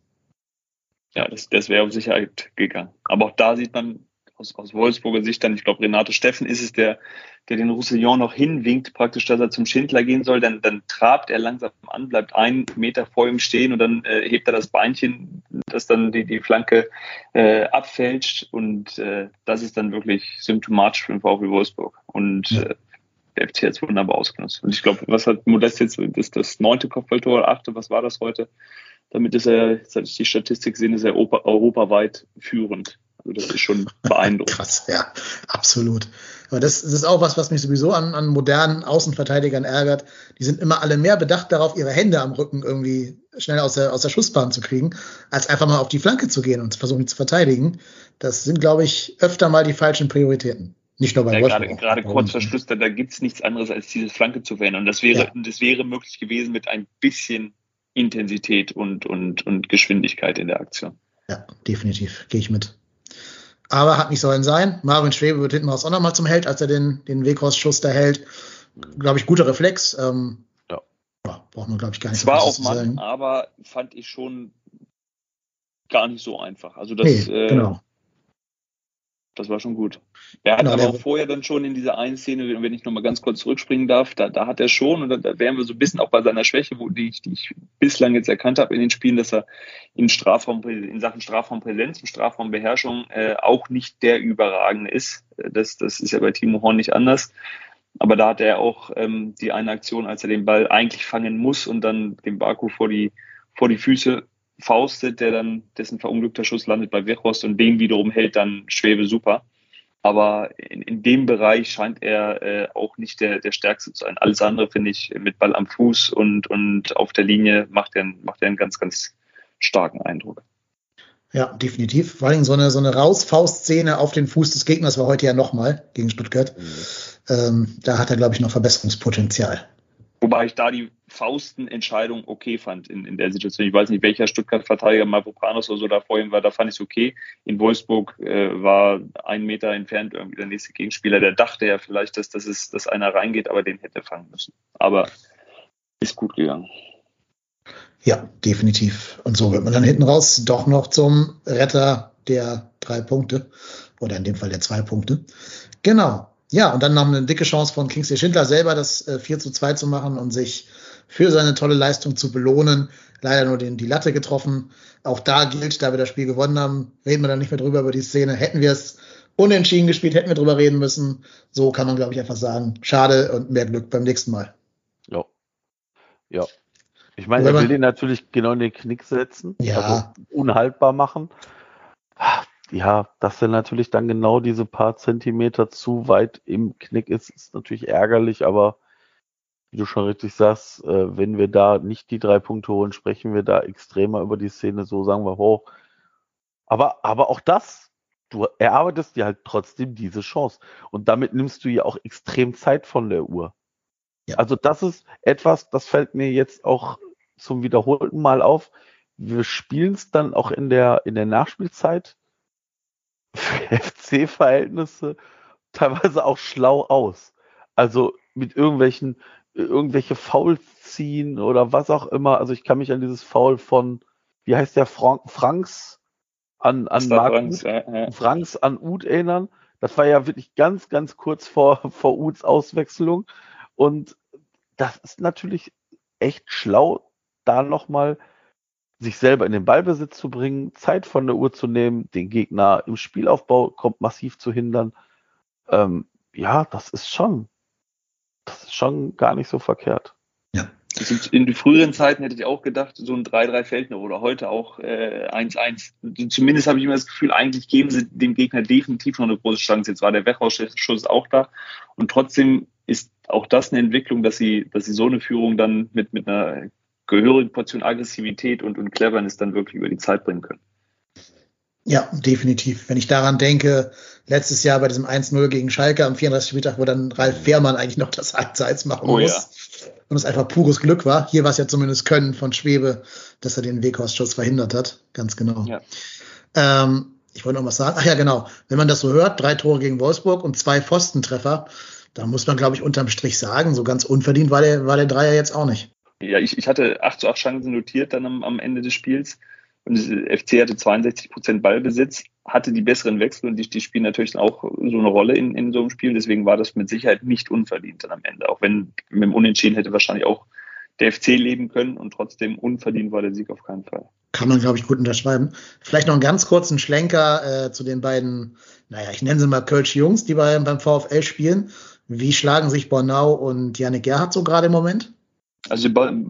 Ja, das, das wäre auf Sicherheit gegangen. Aber auch da sieht man aus, aus Wolfsburger Sicht dann, ich glaube, Renato Steffen ist es, der, der den Roussillon noch hinwinkt, praktisch, dass er zum Schindler gehen soll. Dann, dann trabt er langsam an, bleibt einen Meter vor ihm stehen und dann äh, hebt er das Beinchen, das dann die, die Flanke äh, abfälscht. Und äh, das ist dann wirklich symptomatisch für den VfL Wolfsburg. Und äh, der FC hat es wunderbar ausgenutzt. Und ich glaube, was hat Modest jetzt, das, das neunte Kopfballtor, achte, was war das heute? Damit ist er, hatte ich die Statistik gesehen, ist er europa, europaweit führend. Also das ist schon beeindruckend. Krass, ja, absolut. Aber das, das ist auch was, was mich sowieso an, an modernen Außenverteidigern ärgert. Die sind immer alle mehr bedacht darauf, ihre Hände am Rücken irgendwie schnell aus der, aus der Schussbahn zu kriegen, als einfach mal auf die Flanke zu gehen und zu versuchen, zu verteidigen. Das sind, glaube ich, öfter mal die falschen Prioritäten. Nicht nur bei Ja, Wolfsburg. gerade, gerade kurz vor Schluss, da, da gibt's nichts anderes als diese Flanke zu verhindern. Und das wäre, Ja. das wäre möglich gewesen mit ein bisschen Intensität und, und, und Geschwindigkeit in der Aktion. Ja, definitiv. Gehe ich mit. Aber hat nicht sollen sein. Marvin Schwebe wird hinten raus auch nochmal zum Held, als er den, den Weghorst-Schuss da hält. Glaube ich, guter Reflex. Ähm, Ja. ja, braucht man, glaube ich, gar nicht Es war auch Mann, sagen. aber fand ich schon gar nicht so einfach. Also das, Nee, äh, genau. Das war schon gut. Er hat Genau, aber auch vorher dann schon in dieser einen Szene, wenn ich nochmal ganz kurz zurückspringen darf, da, da hat er schon, und da, da wären wir so ein bisschen auch bei seiner Schwäche, wo die, ich- die ich bislang jetzt erkannt habe in den Spielen, dass er in Strafraum, in Sachen Strafraumpräsenz und Strafraumbeherrschung äh, auch nicht der Überragende ist. Das, das ist ja bei Timo Horn nicht anders. Aber da hat er auch ähm, die eine Aktion, als er den Ball eigentlich fangen muss und dann den Baku vor die, vor die Füße faustet, der dann, dessen verunglückter Schuss landet bei Wechhorst und den wiederum hält dann Schwebe super. Aber in, in dem Bereich scheint er äh, auch nicht der, der Stärkste zu sein. Alles andere finde ich mit Ball am Fuß und, und auf der Linie macht er, macht er einen ganz, ganz starken Eindruck. Ja, definitiv. Vor allem so eine, so eine Rausfaustszene auf den Fuß des Gegners war heute ja nochmal gegen Stuttgart. Ähm, da hat er, glaube ich, noch Verbesserungspotenzial. Wobei ich da die Faustenentscheidung okay fand in, in der Situation. Ich weiß nicht, welcher Stuttgart-Verteidiger, Mavropanos oder so da vor ihm war, da fand ich es okay. In Wolfsburg äh, war ein Meter entfernt irgendwie der nächste Gegenspieler. Der dachte ja vielleicht, dass, das ist, dass einer reingeht, aber den hätte fangen müssen. Aber ist gut gegangen. Ja, definitiv. Und so wird man dann hinten raus doch noch zum Retter der drei Punkte. Oder in dem Fall der zwei Punkte. Genau. Ja, und dann noch eine dicke Chance von Kingsley Schindler selber, das äh, 4 zu 2 zu machen und sich für seine tolle Leistung zu belohnen. Leider nur den, die Latte getroffen. Auch da gilt, da wir das Spiel gewonnen haben, reden wir dann nicht mehr drüber über die Szene. Hätten wir es unentschieden gespielt, hätten wir drüber reden müssen. So kann man, glaube ich, einfach sagen. Schade und mehr Glück beim nächsten Mal. Ja. Ja. Ich meine, er will den natürlich genau in den Knick setzen, ja. also unhaltbar machen. Ja, dass er natürlich dann genau diese paar Zentimeter zu weit im Knick ist, ist natürlich ärgerlich, aber wie du schon richtig sagst, äh, wenn wir da nicht die drei Punkte holen, sprechen wir da extremer über die Szene, so sagen wir hoch. Aber, aber auch das, du erarbeitest dir halt trotzdem diese Chance. Und damit nimmst du ja auch extrem Zeit von der Uhr. Ja. Also das ist etwas, das fällt mir jetzt auch zum wiederholten Mal auf. Wir spielen es dann auch in der, in der Nachspielzeit für FC-Verhältnisse teilweise auch schlau aus. Also mit irgendwelchen, irgendwelche Fouls ziehen oder was auch immer. Also ich kann mich an dieses Foul von, wie heißt der, Frank, Franks an, an Mark Franks, ja, ja. Franks an Uth erinnern. Das war ja wirklich ganz, ganz kurz vor, vor Uths Auswechslung. Und das ist natürlich echt schlau, da nochmal sich selber in den Ballbesitz zu bringen, Zeit von der Uhr zu nehmen, den Gegner im Spielaufbau kommt massiv zu hindern. Ähm, ja, das ist schon, das ist schon gar nicht so verkehrt. Ja. In den früheren Zeiten hätte ich auch gedacht, so ein 3-3 fällt noch oder heute auch 1-1. Äh, Zumindest habe ich immer das Gefühl, eigentlich geben sie dem Gegner definitiv noch eine große Chance. Jetzt war der Wegausschuss auch da und trotzdem ist auch das eine Entwicklung, dass sie, dass sie so eine Führung dann mit, mit einer gehörigen Portion Aggressivität und, und Cleverness dann wirklich über die Zeit bringen können. Ja, definitiv. Wenn ich daran denke, letztes Jahr bei diesem 1-0 gegen Schalke am 34. Spieltag, wo dann Ralf Wehrmann eigentlich noch das 1-1 machen oh, muss. Ja. Und es einfach pures Glück war. Hier war es ja zumindest Können von Schwebe, dass er den Weghorst-Schuss verhindert hat. Ganz genau. Ja. Ähm, ich wollte noch was sagen. Ach ja, genau. Wenn man das so hört, drei Tore gegen Wolfsburg und zwei Pfostentreffer, da muss man, glaube ich, unterm Strich sagen, so ganz unverdient war der, war der Dreier jetzt auch nicht. Ja, ich, ich hatte 8 zu 8 Chancen notiert dann am, am Ende des Spiels. Und der FC hatte 62 Prozent Ballbesitz, hatte die besseren Wechsel und die, die spielen natürlich auch so eine Rolle in, in so einem Spiel. Deswegen war das mit Sicherheit nicht unverdient dann am Ende. Auch wenn mit dem Unentschieden hätte wahrscheinlich auch der FC leben können und trotzdem unverdient war der Sieg auf keinen Fall. Kann man, glaube ich, gut unterschreiben. Vielleicht noch einen ganz kurzen Schlenker äh, zu den beiden, naja, ich nenne sie mal Kölsch Jungs, die bei, beim VfL spielen. Wie schlagen sich Bornau und Janik Gerhardt so gerade im Moment? Also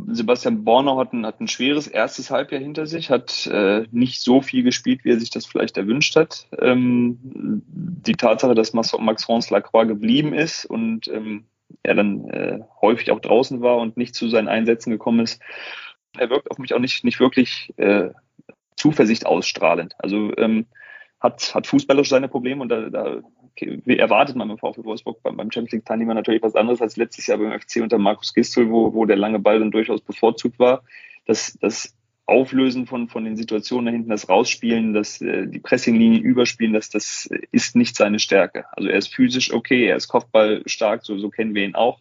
Sebastian Bornau hat ein, hat ein schweres erstes Halbjahr hinter sich, hat äh, nicht so viel gespielt, wie er sich das vielleicht erwünscht hat. Ähm, die Tatsache, dass Max, France Lacroix geblieben ist und ähm, er dann äh, häufig auch draußen war und nicht zu seinen Einsätzen gekommen ist, er wirkt auf mich auch nicht, nicht wirklich äh, Zuversicht ausstrahlend. Also ähm, hat, hat fußballerisch seine Probleme und da, da wie erwartet man beim VfL Wolfsburg beim, beim Champions League Teilnehmer natürlich was anderes als letztes Jahr beim FC unter Markus Gistel, wo, wo der lange Ball dann durchaus bevorzugt war. Das, das Auflösen von, von den Situationen da hinten, das Rausspielen, das, äh, die Pressinglinie überspielen, das, das ist nicht seine Stärke. Also er ist physisch okay, er ist Kopfball stark, so, so kennen wir ihn auch.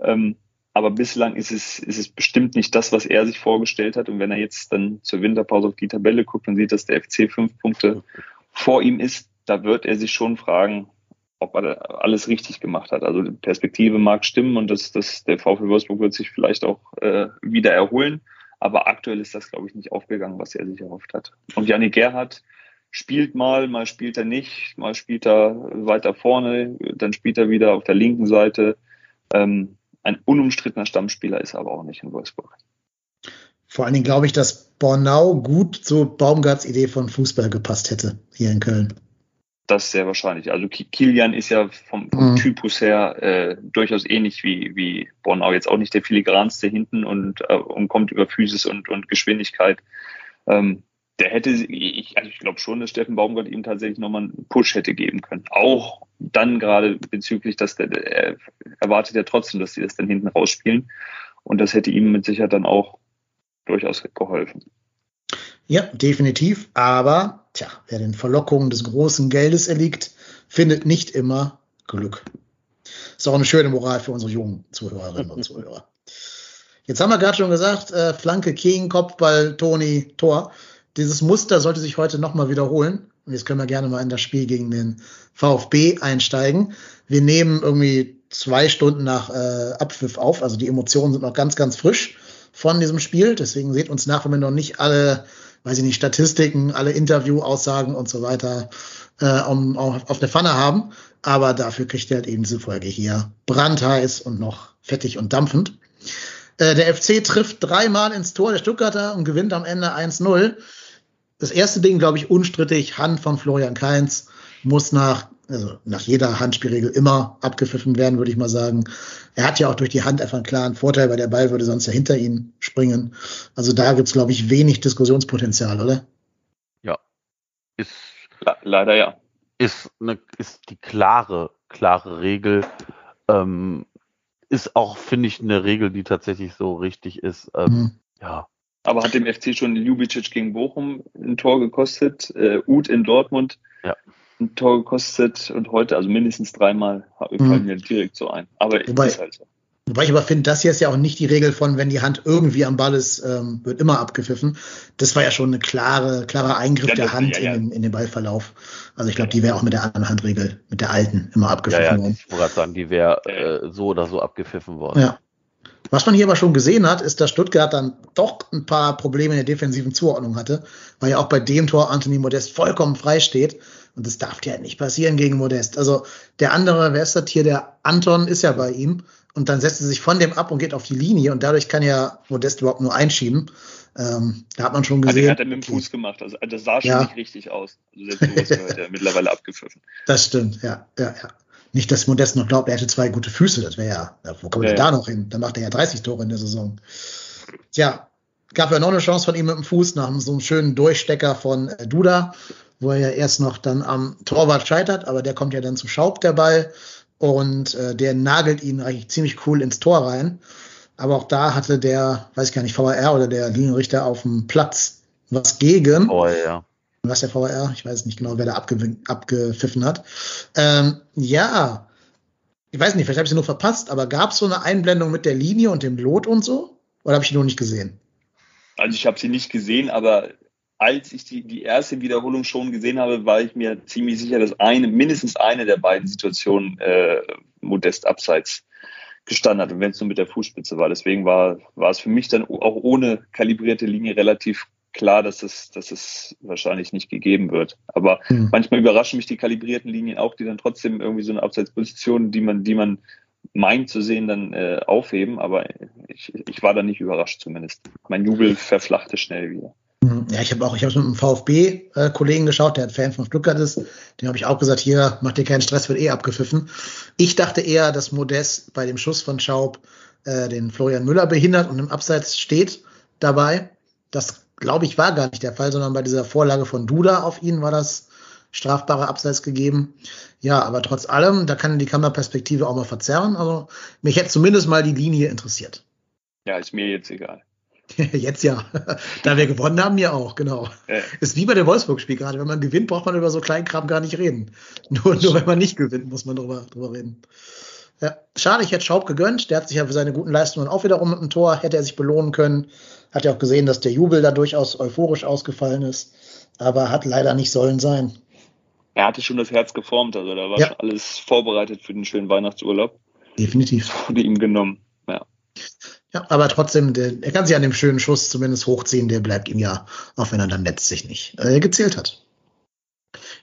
Ähm, aber bislang ist es, ist es bestimmt nicht das, was er sich vorgestellt hat. Und wenn er jetzt dann zur Winterpause auf die Tabelle guckt und sieht, dass der FC fünf Punkte vor ihm ist, da wird er sich schon fragen, ob er alles richtig gemacht hat. Also die Perspektive mag stimmen und das, das, der VfL Wolfsburg wird sich vielleicht auch äh, wieder erholen. Aber aktuell ist das, glaube ich, nicht aufgegangen, was er sich erhofft hat. Und Janik Gerhardt spielt mal, mal spielt er nicht, mal spielt er weiter vorne, dann spielt er wieder auf der linken Seite. Ähm, ein unumstrittener Stammspieler ist er aber auch nicht in Wolfsburg. Vor allen Dingen glaube ich, dass Bornau gut zu Baumgarts Idee von Fußball gepasst hätte hier in Köln. Das sehr wahrscheinlich. Also Kilian ist ja vom, vom mhm. Typus her äh, durchaus ähnlich wie, wie Bornau. Jetzt auch nicht der filigranste hinten und, äh, und kommt über Physis und, und Geschwindigkeit. Ähm, der hätte, ich, also ich glaube schon, dass Steffen Baumgart ihm tatsächlich nochmal einen Push hätte geben können. Auch dann gerade bezüglich, dass der, er erwartet ja trotzdem, dass sie das dann hinten rausspielen. Und das hätte ihm mit Sicherheit dann auch durchaus geholfen. Ja, definitiv. Aber, tja, wer den Verlockungen des großen Geldes erliegt, findet nicht immer Glück. Ist auch eine schöne Moral für unsere jungen Zuhörerinnen und Zuhörer. Jetzt haben wir gerade schon gesagt, äh, Flanke King, Kopfball, Toni, Tor. Dieses Muster sollte sich heute nochmal wiederholen. Und jetzt können wir gerne mal in das Spiel gegen den VfB einsteigen. Wir nehmen irgendwie zwei Stunden nach äh, Abpfiff auf. Also die Emotionen sind noch ganz, ganz frisch von diesem Spiel. Deswegen seht uns nach, wenn wir noch nicht alle, weiß ich nicht, Statistiken, alle Interview-Aussagen und so weiter äh, um, auf, auf der Pfanne haben. Aber dafür kriegt ihr halt eben diese Folge hier brandheiß und noch fettig und dampfend. Äh, der FC trifft dreimal ins Tor der Stuttgarter und gewinnt am Ende 1-0. Das erste Ding, glaube ich, unstrittig, Hand von Florian Kainz muss nach, also nach jeder Handspielregel immer abgepfiffen werden, würde ich mal sagen. Er hat ja auch durch die Hand einfach einen klaren Vorteil, weil der Ball würde sonst ja hinter ihn springen. Also da gibt's glaube ich, wenig Diskussionspotenzial, oder? Ja. Ist leider ja. Ist, eine, ist die klare, klare Regel. Ähm, ist auch, finde ich, eine Regel, die tatsächlich so richtig ist. Ähm, mhm. Ja. Aber hat dem FC schon Ljubicic gegen Bochum ein Tor gekostet, äh, Uth in Dortmund ja. Ein Tor gekostet und heute, also mindestens dreimal, fallen mhm. mir direkt so ein. Aber Wobei, ist halt so. Wobei ich aber finde, das hier ist ja auch nicht die Regel von, wenn die Hand irgendwie am Ball ist, ähm, wird immer abgepfiffen. Das war ja schon eine klare, klarer Eingriff ja, der Hand ja, ja. In, den, in, den, Ballverlauf. Also ich glaube, die wäre auch mit der anderen Handregel, mit der alten, immer abgepfiffen worden. Ich wollte gerade sagen, die wäre äh, so oder so abgepfiffen worden. Ja. Was man hier aber schon gesehen hat, ist, dass Stuttgart dann doch ein paar Probleme in der defensiven Zuordnung hatte, weil ja auch bei dem Tor Anthony Modest vollkommen frei steht. Und das darf ja nicht passieren gegen Modest. Also der andere, wer ist das hier? Der Anton ist ja bei ihm und dann setzt er sich von dem ab und geht auf die Linie und dadurch kann ja Modest überhaupt nur einschieben. Ähm, da hat man schon gesehen. Also hat er mit dem Fuß gemacht, also das sah schon ja. nicht richtig aus. Also selbst sowas wird ja mittlerweile abgepfiffen. Das stimmt, ja, ja, ja. Nicht, dass Modest noch glaubt, er hätte zwei gute Füße, das wäre ja, wo kommt ja, er da noch hin? Da macht er ja 30 Tore in der Saison. Tja, gab ja noch eine Chance von ihm mit dem Fuß nach so einem schönen Durchstecker von äh, Duda, wo er ja erst noch dann am Torwart scheitert, aber der kommt ja dann zum Schaub, der Ball und äh, der nagelt ihn eigentlich ziemlich cool ins Tor rein. Aber auch da hatte der, weiß ich gar nicht, VAR oder der Linienrichter auf dem Platz was gegen. Oh ja. Was der VAR? Ich weiß nicht genau, wer da abge abgepfiffen hat. Ähm, ja, ich weiß nicht, vielleicht habe ich sie nur verpasst, aber gab es so eine Einblendung mit der Linie und dem Lot und so? Oder habe ich die nur nicht gesehen? Also ich habe sie nicht gesehen, aber als ich die, die erste Wiederholung schon gesehen habe, war ich mir ziemlich sicher, dass eine, mindestens eine der beiden Situationen äh, modest abseits gestanden hat und wenn es nur mit der Fußspitze war. Deswegen war, war es für mich dann auch ohne kalibrierte Linie relativ klar, dass es, dass es wahrscheinlich nicht gegeben wird. Aber mhm. manchmal überraschen mich die kalibrierten Linien auch, die dann trotzdem irgendwie so eine Abseitsposition, die man, die man meint zu sehen, dann äh, aufheben. Aber ich, ich war da nicht überrascht zumindest. Mein Jubel verflachte schnell wieder. Mhm. Ja, ich habe auch, ich habe mit einem VfB-Kollegen geschaut, der ein Fan von Stuttgart ist. Dem habe ich auch gesagt, hier, mach dir keinen Stress, wird eh abgepfiffen. Ich dachte eher, dass Modest bei dem Schuss von Schaub äh, den Florian Müller behindert und im Abseits steht dabei. Das, glaube ich, war gar nicht der Fall, sondern bei dieser Vorlage von Duda auf ihn war das strafbare Abseits gegeben. Ja, aber trotz allem, da kann die Kameraperspektive auch mal verzerren. Also mich hätte zumindest mal die Linie interessiert. Ja, ist mir jetzt egal. Jetzt ja. da wir gewonnen haben, ja auch, genau. Ja. Ist wie bei dem Wolfsburg-Spiel gerade. Wenn man gewinnt, braucht man über so Kleinkram gar nicht reden. Nur, nur wenn man nicht gewinnt, muss man drüber, drüber reden. Ja, schade, ich hätte Schaub gegönnt. Der hat sich ja für seine guten Leistungen auch wiederum mit dem Tor, hätte er sich belohnen können. Hat ja auch gesehen, dass der Jubel da durchaus euphorisch ausgefallen ist. Aber hat leider nicht sollen sein. Er hatte schon das Herz geformt, also da war ja. schon alles vorbereitet für den schönen Weihnachtsurlaub. Definitiv. Das wurde ihm genommen. Ja. Ja, aber trotzdem, der, er kann sich an dem schönen Schuss zumindest hochziehen, der bleibt ihm ja, auch wenn er dann letztlich nicht äh, gezählt hat.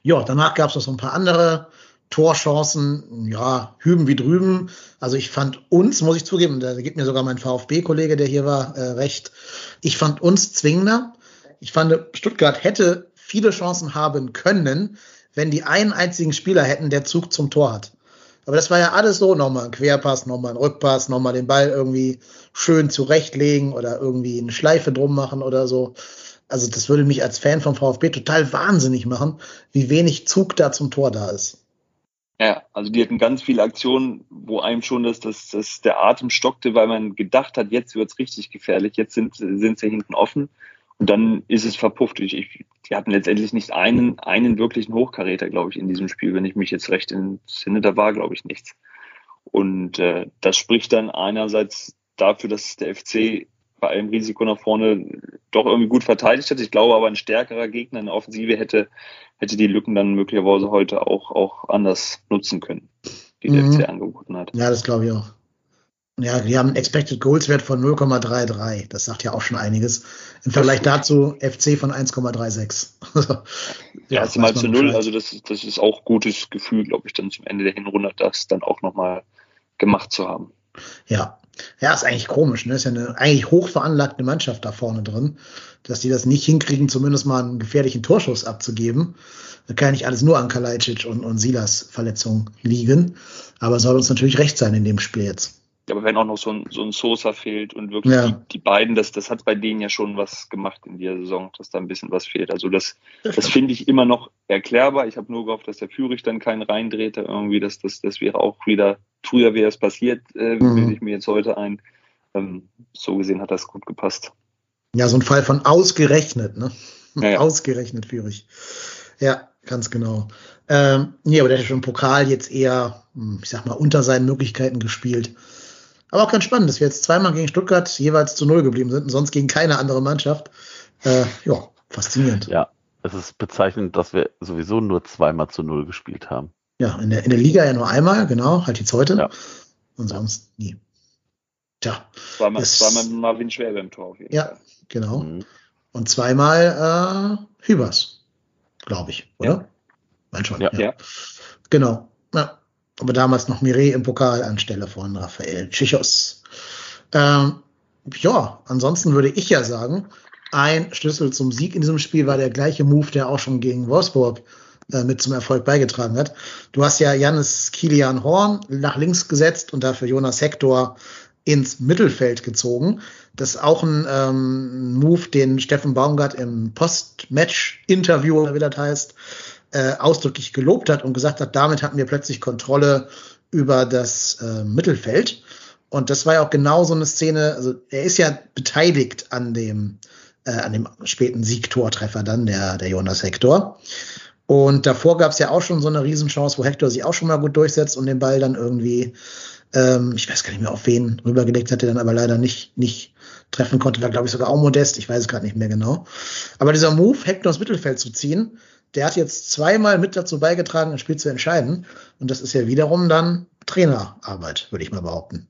Ja, danach gab es noch so ein paar andere Torchancen, ja, hüben wie drüben. Also ich fand uns, muss ich zugeben, da gibt mir sogar mein VfB-Kollege, der hier war, äh, recht. Ich fand uns zwingender. Ich fand, Stuttgart hätte viele Chancen haben können, wenn die einen einzigen Spieler hätten, der Zug zum Tor hat. Aber das war ja alles so, nochmal ein Querpass, nochmal ein Rückpass, nochmal den Ball irgendwie schön zurechtlegen oder irgendwie eine Schleife drum machen oder so. Also das würde mich als Fan vom VfB total wahnsinnig machen, wie wenig Zug da zum Tor da ist. Ja, also die hatten ganz viele Aktionen, wo einem schon das, das, das der Atem stockte, weil man gedacht hat, jetzt wird's richtig gefährlich, jetzt sind, sind sie hinten offen. Und dann ist es verpufft. Ich, ich, die hatten letztendlich nicht einen, einen wirklichen Hochkaräter, glaube ich, in diesem Spiel, wenn ich mich jetzt recht entsinne, da war, glaube ich, nichts. Und äh, das spricht dann einerseits dafür, dass der FC bei allem Risiko nach vorne doch irgendwie gut verteidigt hat. Ich glaube aber, ein stärkerer Gegner in der Offensive hätte, hätte die Lücken dann möglicherweise heute auch, auch anders nutzen können, die der mhm. FC angeboten hat. hat. Ja, das glaube ich auch. Ja, die haben einen Expected Goals Wert von 0,33. Das sagt ja auch schon einiges. Im Vergleich dazu FC von 1,36. ja, ist mal zu null. Also das, das ist auch gutes Gefühl, glaube ich, dann zum Ende der Hinrunde, das dann auch nochmal gemacht zu haben. Ja. Ja, ist eigentlich komisch, ne? Ist ja eine eigentlich hochveranlagte Mannschaft da vorne drin, dass die das nicht hinkriegen, zumindest mal einen gefährlichen Torschuss abzugeben. Da kann ja nicht alles nur an Kalajdzic und, und Silas Verletzungen liegen. Aber soll uns natürlich recht sein in dem Spiel jetzt aber wenn auch noch so ein, so ein Sosa fehlt und wirklich ja. die, die, beiden, das, das hat bei denen ja schon was gemacht in der Saison, dass da ein bisschen was fehlt. Also das, das finde ich immer noch erklärbar. Ich habe nur gehofft, dass der Führig dann keinen reindrehte. Irgendwie, das, das, das wäre auch wieder, früher wäre es passiert, äh, mhm. bilde ich mir jetzt heute ein. Ähm, so gesehen hat das gut gepasst. Ja, so ein Fall von ausgerechnet, ne? Ja, ja. Ausgerechnet Führig. Ja, ganz genau. Ähm, nee, aber der hat schon im Pokal jetzt eher, hm, ich sag mal, unter seinen Möglichkeiten gespielt. Aber auch ganz spannend, dass wir jetzt zweimal gegen Stuttgart jeweils zu Null geblieben sind und sonst gegen keine andere Mannschaft. Äh, ja, faszinierend. Ja, es ist bezeichnend, dass wir sowieso nur zweimal zu Null gespielt haben. Ja, in der, in der Liga ja nur einmal, genau, halt jetzt heute. Ja. Und sonst nie. Tja. Zweimal, ist, zweimal Marvin Schwer beim Tor. Auf jeden ja, Fall. genau. Mhm. Und zweimal äh, Hübers, glaube ich, oder? Ja. Schon, ja. ja. Genau. Ja aber damals noch Mireille im Pokal anstelle von Rafael Chichos. Ähm, ja, ansonsten würde ich ja sagen, ein Schlüssel zum Sieg in diesem Spiel war der gleiche Move, der auch schon gegen Wolfsburg äh, mit zum Erfolg beigetragen hat. Du hast ja Jannis Kilian Horn nach links gesetzt und dafür Jonas Hector ins Mittelfeld gezogen. Das ist auch ein ähm, Move, den Steffen Baumgart im Post-Match-Interview, wie das heißt, äh, ausdrücklich gelobt hat und gesagt hat, damit hatten wir plötzlich Kontrolle über das äh, Mittelfeld. Und das war ja auch genau so eine Szene, also er ist ja beteiligt an dem, äh, an dem späten Siegtortreffer dann, der, der Jonas Hector. Und davor gab es ja auch schon so eine Riesenchance, wo Hector sich auch schon mal gut durchsetzt und den Ball dann irgendwie, ähm, ich weiß gar nicht mehr auf wen rübergelegt hatte, dann aber leider nicht, nicht treffen konnte. War, glaube ich, sogar auch modest, ich weiß es gerade nicht mehr genau. Aber dieser Move, Hector ins Mittelfeld zu ziehen, der hat jetzt zweimal mit dazu beigetragen, ein Spiel zu entscheiden. Und das ist ja wiederum dann Trainerarbeit, würde ich mal behaupten.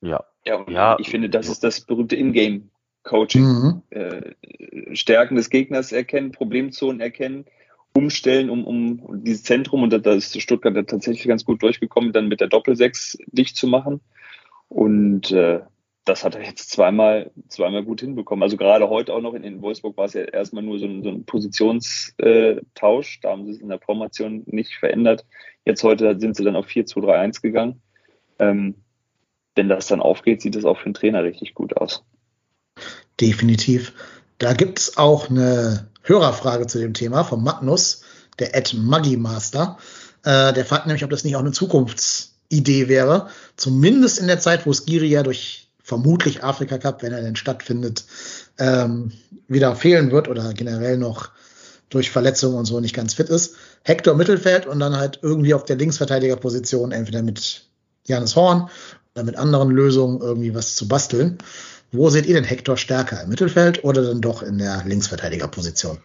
Ja. Ja, ja. ich finde, das ist das berühmte Ingame-Coaching. Mhm. Äh, Stärken des Gegners erkennen, Problemzonen erkennen, umstellen, um, um dieses Zentrum, und da ist Stuttgart tatsächlich ganz gut durchgekommen, dann mit der Doppelsechs dicht zu machen. Und äh, das hat er jetzt zweimal, zweimal gut hinbekommen. Also gerade heute auch noch in, in Wolfsburg war es ja erstmal nur so ein, so ein Positionstausch. Da haben sie es in der Formation nicht verändert. Jetzt heute sind sie dann auf 4-2-3-1 gegangen. Ähm, wenn das dann aufgeht, sieht es auch für den Trainer richtig gut aus. Definitiv. Da gibt es auch eine Hörerfrage zu dem Thema von Magnus, der Ed Maggi Master. Äh, der fragt nämlich, ob das nicht auch eine Zukunftsidee wäre. Zumindest in der Zeit, wo Skiri ja durch vermutlich Afrika Cup, wenn er denn stattfindet, ähm, wieder fehlen wird oder generell noch durch Verletzungen und so nicht ganz fit ist. Hector Mittelfeld und dann halt irgendwie auf der Linksverteidigerposition entweder mit Janis Horn oder mit anderen Lösungen irgendwie was zu basteln. Wo seht ihr denn Hector stärker? Im Mittelfeld oder dann doch in der Linksverteidigerposition?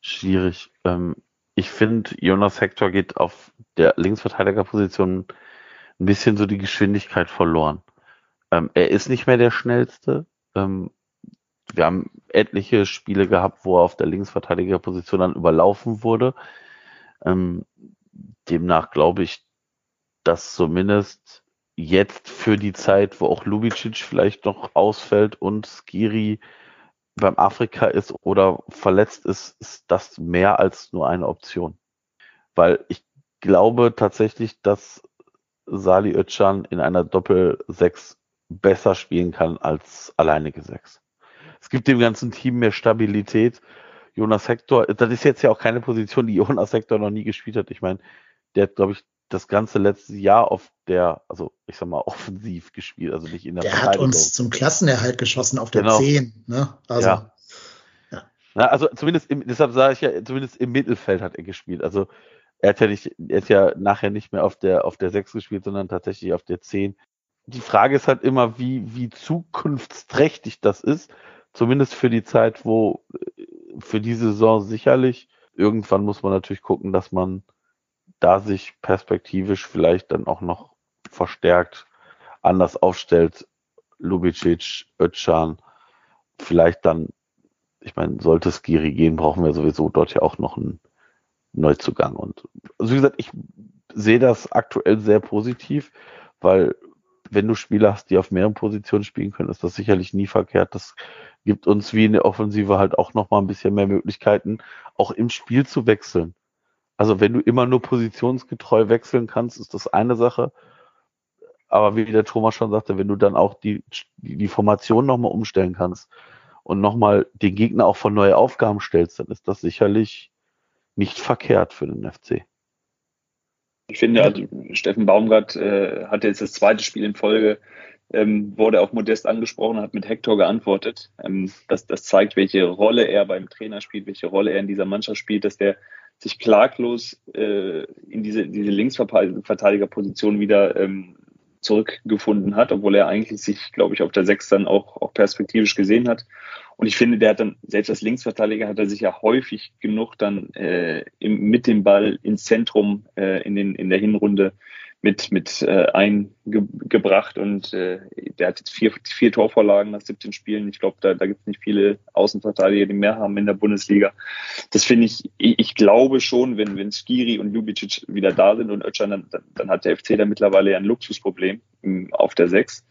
Schwierig. Ähm, ich finde, Jonas Hector geht auf der Linksverteidigerposition ein bisschen so die Geschwindigkeit verloren. Ähm, er ist nicht mehr der schnellste. Ähm, wir haben etliche Spiele gehabt, wo er auf der Linksverteidigerposition dann überlaufen wurde. Ähm, demnach glaube ich, dass zumindest jetzt für die Zeit, wo auch Lubicic vielleicht noch ausfällt und Skiri beim Afrika ist oder verletzt ist, ist das mehr als nur eine Option. Weil ich glaube tatsächlich, dass Sali Özcan in einer Doppel-6 besser spielen kann als alleinige Sechs. Es gibt dem ganzen Team mehr Stabilität. Jonas Hector, das ist jetzt ja auch keine Position, die Jonas Hector noch nie gespielt hat. Ich meine, der hat, glaube ich, das ganze letzte Jahr auf der, also ich sag mal, offensiv gespielt, also nicht in der Der hat uns zum Klassenerhalt geschossen auf der genau. 10, ne? Also, ja. ja. Na, also zumindest im, deshalb sage ich ja, zumindest im Mittelfeld hat er gespielt. Also er hat ja nicht, er hat ja nachher nicht mehr auf der, auf der 6 gespielt, sondern tatsächlich auf der 10 die Frage ist halt immer, wie, wie zukunftsträchtig das ist. Zumindest für die Zeit, wo äh, für die Saison sicherlich. Irgendwann muss man natürlich gucken, dass man da sich perspektivisch vielleicht dann auch noch verstärkt anders aufstellt, Lubicic, Özcan, vielleicht dann, ich meine, sollte es Giri gehen, brauchen wir sowieso dort ja auch noch einen Neuzugang. Und also wie gesagt, ich sehe das aktuell sehr positiv, weil wenn du Spieler hast, die auf mehreren Positionen spielen können, ist das sicherlich nie verkehrt. Das gibt uns wie in der Offensive halt auch nochmal ein bisschen mehr Möglichkeiten, auch im Spiel zu wechseln. Also wenn du immer nur positionsgetreu wechseln kannst, ist das eine Sache. Aber wie der Thomas schon sagte, wenn du dann auch die, die, die Formation nochmal umstellen kannst und nochmal den Gegner auch von neue Aufgaben stellst, dann ist das sicherlich nicht verkehrt für den FC. Ich finde, also Steffen Baumgart äh, hatte jetzt das zweite Spiel in Folge, ähm, wurde auch Modest angesprochen, hat mit Hector geantwortet. Ähm, das, das zeigt, welche Rolle er beim Trainer spielt, welche Rolle er in dieser Mannschaft spielt, dass der sich klaglos äh, in diese, diese Linksverteidigerposition wieder ähm, zurückgefunden hat, obwohl er eigentlich sich, glaube ich, auf der Sechs dann auch, auch perspektivisch gesehen hat. Und ich finde, der hat dann, selbst als Linksverteidiger hat er sich ja häufig genug dann äh, im, mit dem Ball ins Zentrum äh, in, den, in der Hinrunde mit, mit äh, eingebracht und äh, der hat jetzt vier, vier Torvorlagen nach 17 Spielen. Ich glaube, da, da gibt es nicht viele Außenverteidiger, die mehr haben in der Bundesliga. Das finde ich, ich, ich glaube schon, wenn, wenn Skiri und Ljubicic wieder da sind und Özcan, dann, dann hat der FC da mittlerweile ja ein Luxusproblem auf der Sechs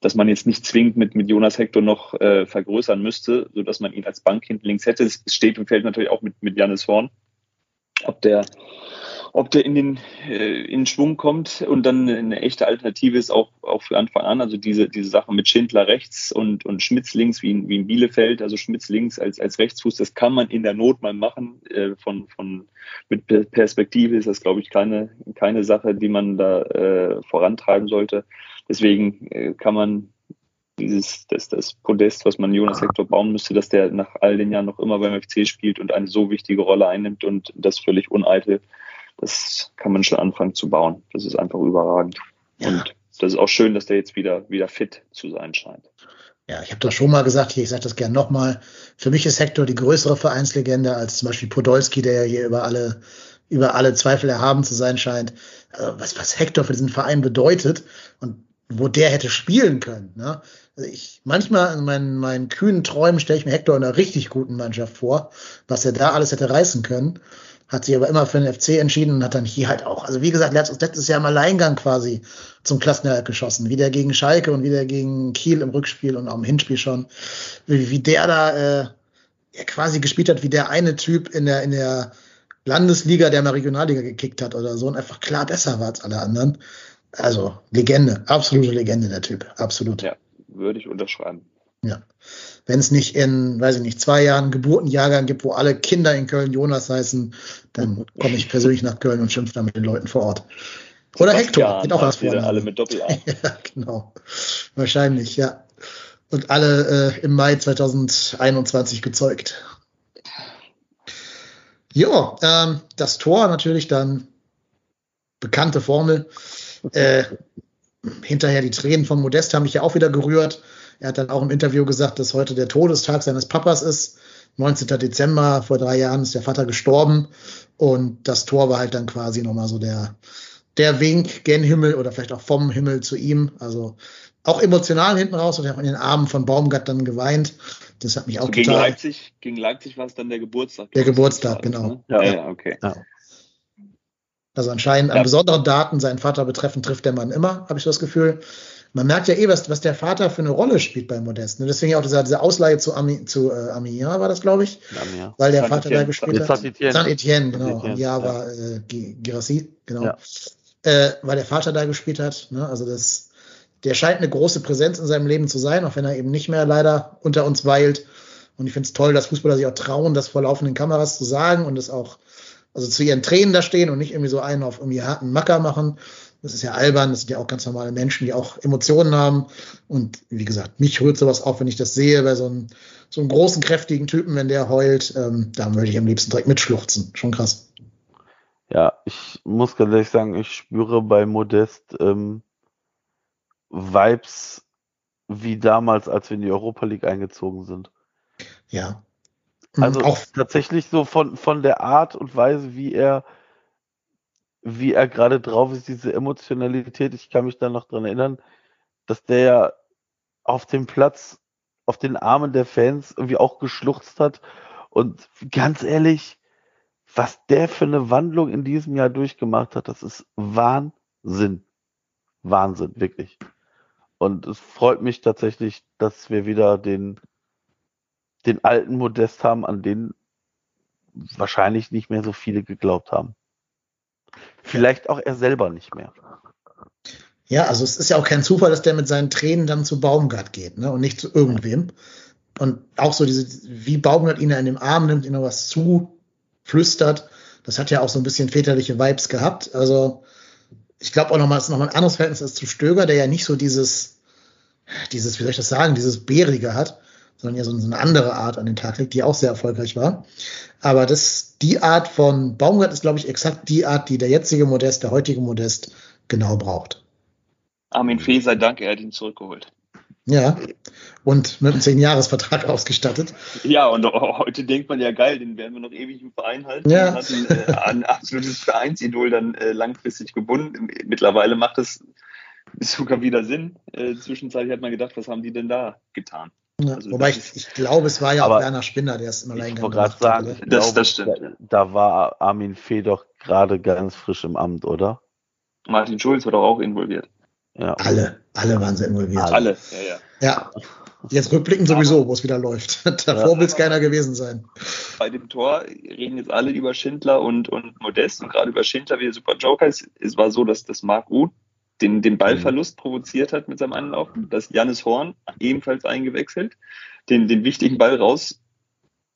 dass man jetzt nicht zwingend mit, mit Jonas Hector noch äh, vergrößern müsste, so dass man ihn als Bank hinten links hätte. Es steht und fällt natürlich auch mit, mit Janis Horn. Ob der ob der in den, äh, in Schwung kommt und dann eine echte Alternative ist, auch, auch für Anfang an. Also diese, diese Sache mit Schindler rechts und, und Schmitz links, wie in, wie in Bielefeld, also Schmitz links als, als Rechtsfuß, das kann man in der Not mal machen. Äh, von, von, mit Perspektive ist das, glaube ich, keine, keine Sache, die man da äh, vorantreiben sollte. Deswegen äh, kann man dieses, das, das Podest, was man Jonas Hector bauen müsste, dass der nach all den Jahren noch immer beim FC spielt und eine so wichtige Rolle einnimmt und das völlig uneitel das kann man schon anfangen zu bauen. Das ist einfach überragend. Ja. Und das ist auch schön, dass der jetzt wieder, wieder fit zu sein scheint. Ja, ich habe das schon mal gesagt, hier, ich sage das gern nochmal. Für mich ist Hector die größere Vereinslegende als zum Beispiel Podolski, der ja hier über alle, über alle Zweifel erhaben zu sein scheint. Also was, was Hector für diesen Verein bedeutet und wo der hätte spielen können. Ne? Also ich, manchmal in meinen, meinen kühnen Träumen stelle ich mir Hector in einer richtig guten Mannschaft vor, was er da alles hätte reißen können hat sich aber immer für den FC entschieden und hat dann hier halt auch, also wie gesagt, letztes, letztes Jahr im Alleingang quasi zum Klassenerhalt geschossen, wie der gegen Schalke und wie der gegen Kiel im Rückspiel und auch im Hinspiel schon, wie, wie der da äh, ja, quasi gespielt hat, wie der eine Typ in der, in der Landesliga, der mal Regionalliga gekickt hat oder so und einfach klar besser war als alle anderen. Also Legende, absolute Legende der Typ, absolut. Ja, würde ich unterschreiben. Ja wenn es nicht in, weiß ich nicht, zwei Jahren Geburtenjahrgang gibt, wo alle Kinder in Köln Jonas heißen, dann komme ich persönlich nach Köln und schimpfe da mit den Leuten vor Ort. Oder Hector, geht auch was vor. Alle mit doppel -A. ja, genau. Wahrscheinlich, ja. Und alle äh, im Mai 2021 gezeugt. Ja, ähm, das Tor natürlich dann bekannte Formel. Äh, hinterher die Tränen von Modest haben mich ja auch wieder gerührt. Er hat dann auch im Interview gesagt, dass heute der Todestag seines Papas ist. 19. Dezember, vor drei Jahren ist der Vater gestorben. Und das Tor war halt dann quasi nochmal so der, der Wink gen Himmel oder vielleicht auch vom Himmel zu ihm. Also auch emotional hinten raus und er hat in den Armen von Baumgart dann geweint. Das hat mich auch gegen total. Leipzig, gegen Leipzig war es dann der Geburtstag. Der Geburtstag, genau. Ne? Ja, ja, okay. Ja. Also anscheinend ja. an besonderen Daten seinen Vater betreffend trifft der Mann immer, habe ich das Gefühl man merkt ja eh, was, was der Vater für eine Rolle spielt bei Modest. Ne? Deswegen auch diese, diese Ausleihe zu, Ami, zu äh, Amia war das, glaube ich. Amia. Weil der Vater Etienne. da gespielt hat. Saint Etienne, genau. Amia ja. war äh, Girassi, genau. Ja. Äh, weil der Vater da gespielt hat. Ne? Also das, der scheint eine große Präsenz in seinem Leben zu sein, auch wenn er eben nicht mehr leider unter uns weilt. Und ich finde es toll, dass Fußballer sich auch trauen, das vor laufenden Kameras zu sagen und es auch, also zu ihren Tränen da stehen und nicht irgendwie so einen auf irgendwie harten Macker machen, das ist ja albern, das sind ja auch ganz normale Menschen, die auch Emotionen haben. Und wie gesagt, mich rührt sowas auf, wenn ich das sehe, bei so einem, so einem großen, kräftigen Typen, wenn der heult, ähm, da würde ich am liebsten direkt mitschluchzen. Schon krass. Ja, ich muss ganz ehrlich sagen, ich spüre bei Modest ähm, Vibes wie damals, als wir in die Europa League eingezogen sind. Ja. Also auch tatsächlich so von, von der Art und Weise, wie er wie er gerade drauf ist, diese Emotionalität. Ich kann mich da noch dran erinnern, dass der ja auf dem Platz, auf den Armen der Fans irgendwie auch geschluchzt hat. Und ganz ehrlich, was der für eine Wandlung in diesem Jahr durchgemacht hat, das ist Wahnsinn. Wahnsinn, wirklich. Und es freut mich tatsächlich, dass wir wieder den, den alten Modest haben, an den wahrscheinlich nicht mehr so viele geglaubt haben. Vielleicht auch er selber nicht mehr. Ja, also es ist ja auch kein Zufall, dass der mit seinen Tränen dann zu Baumgart geht, ne? Und nicht zu irgendwem. Und auch so diese, wie Baumgart ihn in den Arm nimmt, ihm noch was zuflüstert, das hat ja auch so ein bisschen väterliche Vibes gehabt. Also ich glaube auch nochmal, es ist nochmal ein anderes Verhältnis als zu Stöger, der ja nicht so dieses, dieses, wie soll ich das sagen, dieses Bärige hat, sondern ja so eine andere Art an den Tag legt, die auch sehr erfolgreich war. Aber das, die Art von Baumgart ist, glaube ich, exakt die Art, die der jetzige Modest, der heutige Modest genau braucht. Armin Fee sei Dank, er hat ihn zurückgeholt. Ja, und mit einem 10-Jahres-Vertrag ausgestattet. Ja, und heute denkt man ja geil, den werden wir noch ewig im Verein halten. Ja. Hat ein, äh, ein absolutes Vereinsidol dann äh, langfristig gebunden. Mittlerweile macht es sogar wieder Sinn. Äh, zwischenzeitlich hat man gedacht, was haben die denn da getan? Ja, Also wobei ich, ich glaube, es war ja auch Werner Spinner, der es im Ich Alleingang wollte gerade gemacht hat, sagen, ich Das- glaube, das stimmt. Da, da war Armin Fee doch gerade ganz frisch im Amt, oder? Martin Schulz war doch auch involviert. Ja. Alle, alle waren sehr involviert. Alle. Ja, ja. Ja. Jetzt rückblickend sowieso, wo es wieder läuft. Davor Ja. will es keiner gewesen sein. Bei dem Tor reden jetzt alle über Schindler und, und Modest und gerade über Schindler, wie der super Joker ist. Es war so, dass das Marc Uth den, den Ballverlust provoziert hat mit seinem Anlaufen, dass Jannis Horn ebenfalls eingewechselt, den, den wichtigen Ball raus,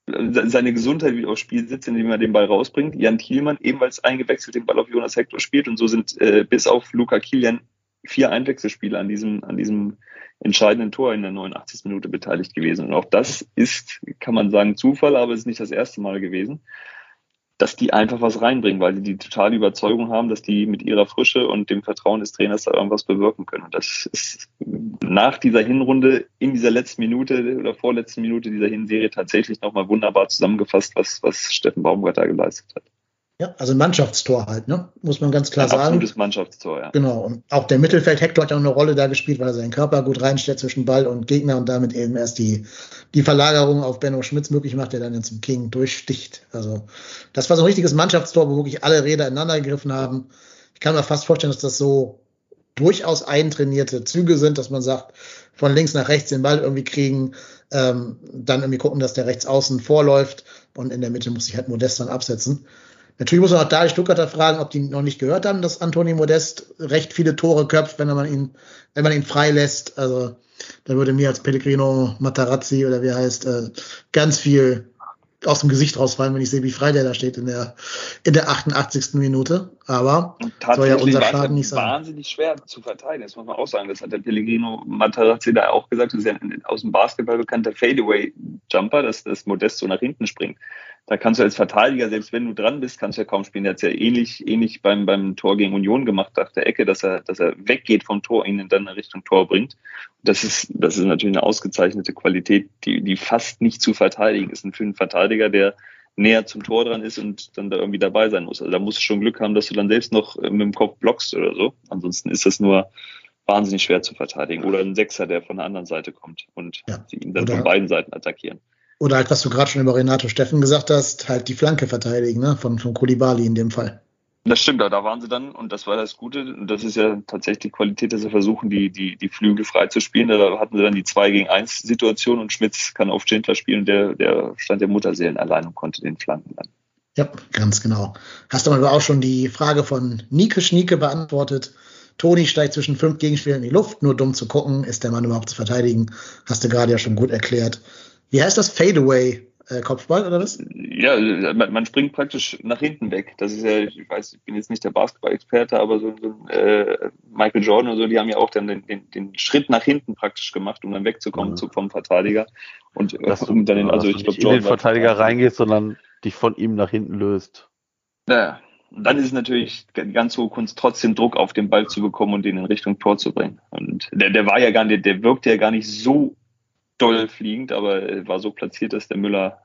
se- seine Gesundheit wieder aufs Spiel sitzt, indem er den Ball rausbringt. Jan Thielmann ebenfalls eingewechselt, den Ball auf Jonas Hector spielt und so sind äh, bis auf Luca Kilian vier Einwechselspieler an diesem, an diesem entscheidenden Tor in der 89. Minute beteiligt gewesen. Und auch das ist, kann man sagen, Zufall, aber es ist nicht das erste Mal gewesen, dass die einfach was reinbringen, weil die die totale Überzeugung haben, dass die mit ihrer Frische und dem Vertrauen des Trainers da irgendwas bewirken können. Und das ist nach dieser Hinrunde in dieser letzten Minute oder vorletzten Minute dieser Hinserie tatsächlich nochmal wunderbar zusammengefasst, was, was Steffen Baumgart da geleistet hat. Ja, also ein Mannschaftstor halt, ne? Muss man ganz klar Ein sagen. absolutes Mannschaftstor, ja. Genau. Und auch der Mittelfeld Hector hat ja auch eine Rolle da gespielt, weil er seinen Körper gut reinstellt zwischen Ball und Gegner und damit eben erst die, die Verlagerung auf Benno Schmitz möglich macht, der dann zum King durchsticht. Also, das war so ein richtiges Mannschaftstor, wo wirklich alle Räder ineinander gegriffen haben. Ich kann mir fast vorstellen, dass das so durchaus eintrainierte Züge sind, dass man sagt, von links nach rechts den Ball irgendwie kriegen, ähm, dann irgendwie gucken, dass der rechts außen vorläuft und in der Mitte muss sich halt Modest dann absetzen. Natürlich muss man auch da die Stuttgarter fragen, ob die noch nicht gehört haben, dass Antoni Modest recht viele Tore köpft, wenn man ihn, wenn man ihn frei lässt. Also da würde mir als Pellegrino Matarazzi oder wie er heißt, äh, ganz viel aus dem Gesicht rausfallen, wenn ich sehe, wie frei der da steht in der, in der 88. Minute. Aber soll ja unser war Schaden nicht sein. wahnsinnig schwer zu verteidigen. Das muss man auch sagen. Das hat der Pellegrino Matarazzi da auch gesagt. Das ist ja ein aus dem Basketball bekannter Fadeaway-Jumper, dass das Modest so nach hinten springt. Da kannst du als Verteidiger, selbst wenn du dran bist, kannst du ja kaum spielen. Der hat es ja ähnlich, ähnlich beim, beim Tor gegen Union gemacht nach der Ecke, dass er, dass er weggeht vom Tor, ihn dann in Richtung Tor bringt. Das ist, das ist natürlich eine ausgezeichnete Qualität, die, die fast nicht zu verteidigen ist. Und für einen Verteidiger, der näher zum Tor dran ist und dann da irgendwie dabei sein muss. Also da musst du schon Glück haben, dass du dann selbst noch äh, mit dem Kopf blockst oder so. Ansonsten ist das nur wahnsinnig schwer zu verteidigen. Oder ein Sechser, der von der anderen Seite kommt und Ja. sie ihn dann Oder- von beiden Seiten attackieren. Oder halt, was du gerade schon über Renato Steffen gesagt hast, halt die Flanke verteidigen, ne? Von, von Kulibali in dem Fall. Das stimmt, da waren sie dann, und das war das Gute, und das ist ja tatsächlich die Qualität, dass sie versuchen, die, die, die Flügel frei zu spielen. Da hatten sie dann die 2 gegen 1 Situation und Schmitz kann auf Schindler spielen und der, der stand der Mutterseelen allein und konnte den flanken dann. Ja, ganz genau. Hast du aber auch schon die Frage von Nike Schnieke beantwortet. Toni steigt zwischen fünf Gegenspielern in die Luft, nur dumm zu gucken, ist der Mann überhaupt zu verteidigen. Hast du gerade ja schon gut erklärt. Wie heißt das? Fadeaway äh, Kopfball oder was? Ja, man, man springt praktisch nach hinten weg. Das ist ja, ich weiß, ich bin jetzt nicht der Basketball-Experte, aber so, so äh, Michael Jordan und so, die haben ja auch dann den, den, den Schritt nach hinten praktisch gemacht, um dann wegzukommen Mhm. zu, vom Verteidiger. Und äh, Dass du, um dann den, also dass ich du glaube, nicht in den Verteidiger reingehst, sondern dich von ihm nach hinten löst. Ja, und dann ist es natürlich ganz hohe Kunst, trotzdem Druck auf den Ball zu bekommen und den in Richtung Tor zu bringen. Und der, der war ja gar nicht, der wirkte ja gar nicht so doll fliegend, aber er war so platziert, dass der Müller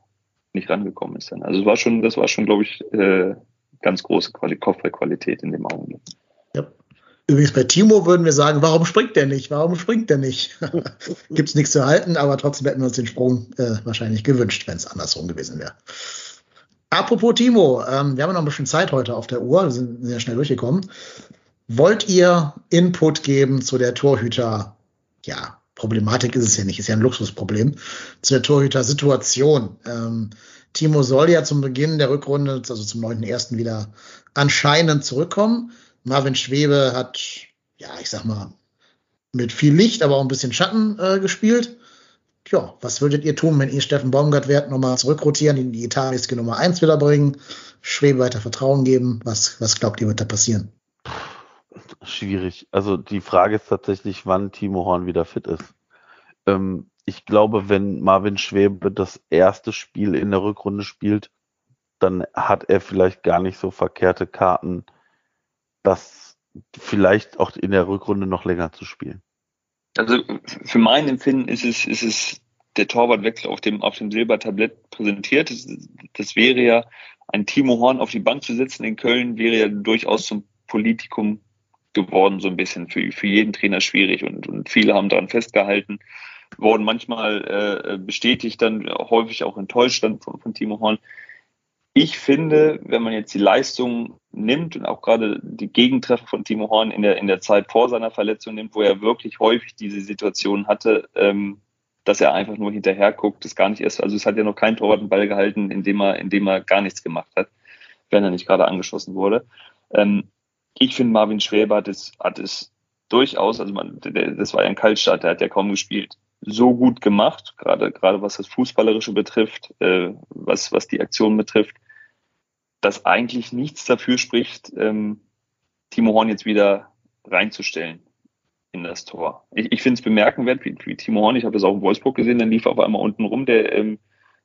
nicht rangekommen ist. Also es war schon, das war schon, glaube ich, äh, ganz große Kopfballqualität in dem Augenblick. Ja. Übrigens bei Timo würden wir sagen, warum springt der nicht? Warum springt der nicht? Gibt es nichts zu halten, aber trotzdem hätten wir uns den Sprung äh, wahrscheinlich gewünscht, wenn es andersrum gewesen wäre. Apropos Timo, ähm, wir haben noch ein bisschen Zeit heute auf der Uhr, wir sind sehr schnell durchgekommen. Wollt ihr Input geben zu der Torhüter, ja, Problematik ist es ja nicht, ist ja ein Luxusproblem, zu der Torhüter-Situation. Ähm, Timo soll ja zum Beginn der Rückrunde, also zum 9.1. wieder anscheinend zurückkommen. Marvin Schwebe hat, ja, ich sag mal, mit viel Licht, aber auch ein bisschen Schatten äh, gespielt. Tja, was würdet ihr tun, wenn ihr Steffen Baumgart wärt, nochmal zurückrotieren, in die italienische Nummer 1 wieder bringen, Schwebe weiter Vertrauen geben? Was, was glaubt ihr, wird da passieren? Schwierig. Also die Frage ist tatsächlich, wann Timo Horn wieder fit ist. Ähm, ich glaube, wenn Marvin Schwebe das erste Spiel in der Rückrunde spielt, dann hat er vielleicht gar nicht so verkehrte Karten, das vielleicht auch in der Rückrunde noch länger zu spielen. Also für mein Empfinden ist es, ist es der Torwartwechsel auf dem, auf dem Silbertablett präsentiert. Das, das wäre ja, ein Timo Horn auf die Bank zu setzen in Köln, wäre ja durchaus zum Politikum geworden, so ein bisschen für, für jeden Trainer schwierig und, und viele haben daran festgehalten, wurden manchmal äh, bestätigt, dann häufig auch enttäuscht dann von, von Timo Horn. Ich finde, wenn man jetzt die Leistung nimmt und auch gerade die Gegentreffer von Timo Horn in der, in der Zeit vor seiner Verletzung nimmt, wo er wirklich häufig diese Situation hatte, ähm, dass er einfach nur hinterher guckt, das gar nicht erst, also es hat ja noch kein Torwart einen Ball gehalten, indem er, indem er gar nichts gemacht hat, wenn er nicht gerade angeschossen wurde. Ähm, ich finde, Marvin Schwäber hat es, hat es durchaus, also man, das war ja ein Kaltstart, der hat ja kaum gespielt, so gut gemacht, gerade, gerade was das Fußballerische betrifft, äh, was, was die Aktion betrifft, dass eigentlich nichts dafür spricht, ähm, Timo Horn jetzt wieder reinzustellen in das Tor. Ich, ich finde es bemerkenswert, wie, wie Timo Horn, ich habe das auch in Wolfsburg gesehen, dann lief auf einmal unten rum, der, ähm,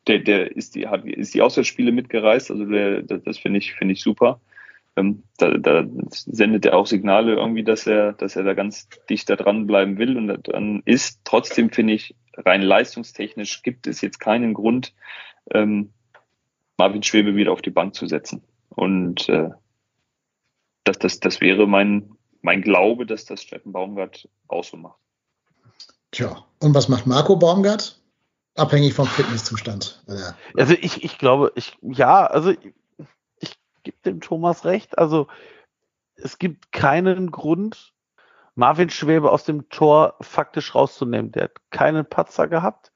der, der ist die, hat, ist die Auswärtsspiele mitgereist, also der, das, das finde ich, finde ich super. Ähm, da, da sendet er auch Signale irgendwie, dass er, dass er da ganz dicht da dran bleiben will und dann ist trotzdem, finde ich, rein leistungstechnisch gibt es jetzt keinen Grund, ähm, Marvin Schwebe wieder auf die Bank zu setzen. Und äh, das, das, das wäre mein, mein Glaube, dass das Steffen Baumgart auch so macht. Tja, und was macht Marco Baumgart? Abhängig vom Fitnesszustand. Also ich, ich glaube, ich, ja, also gebe dem Thomas recht. Also es gibt keinen Grund, Marvin Schwebe aus dem Tor faktisch rauszunehmen. Der hat keinen Patzer gehabt.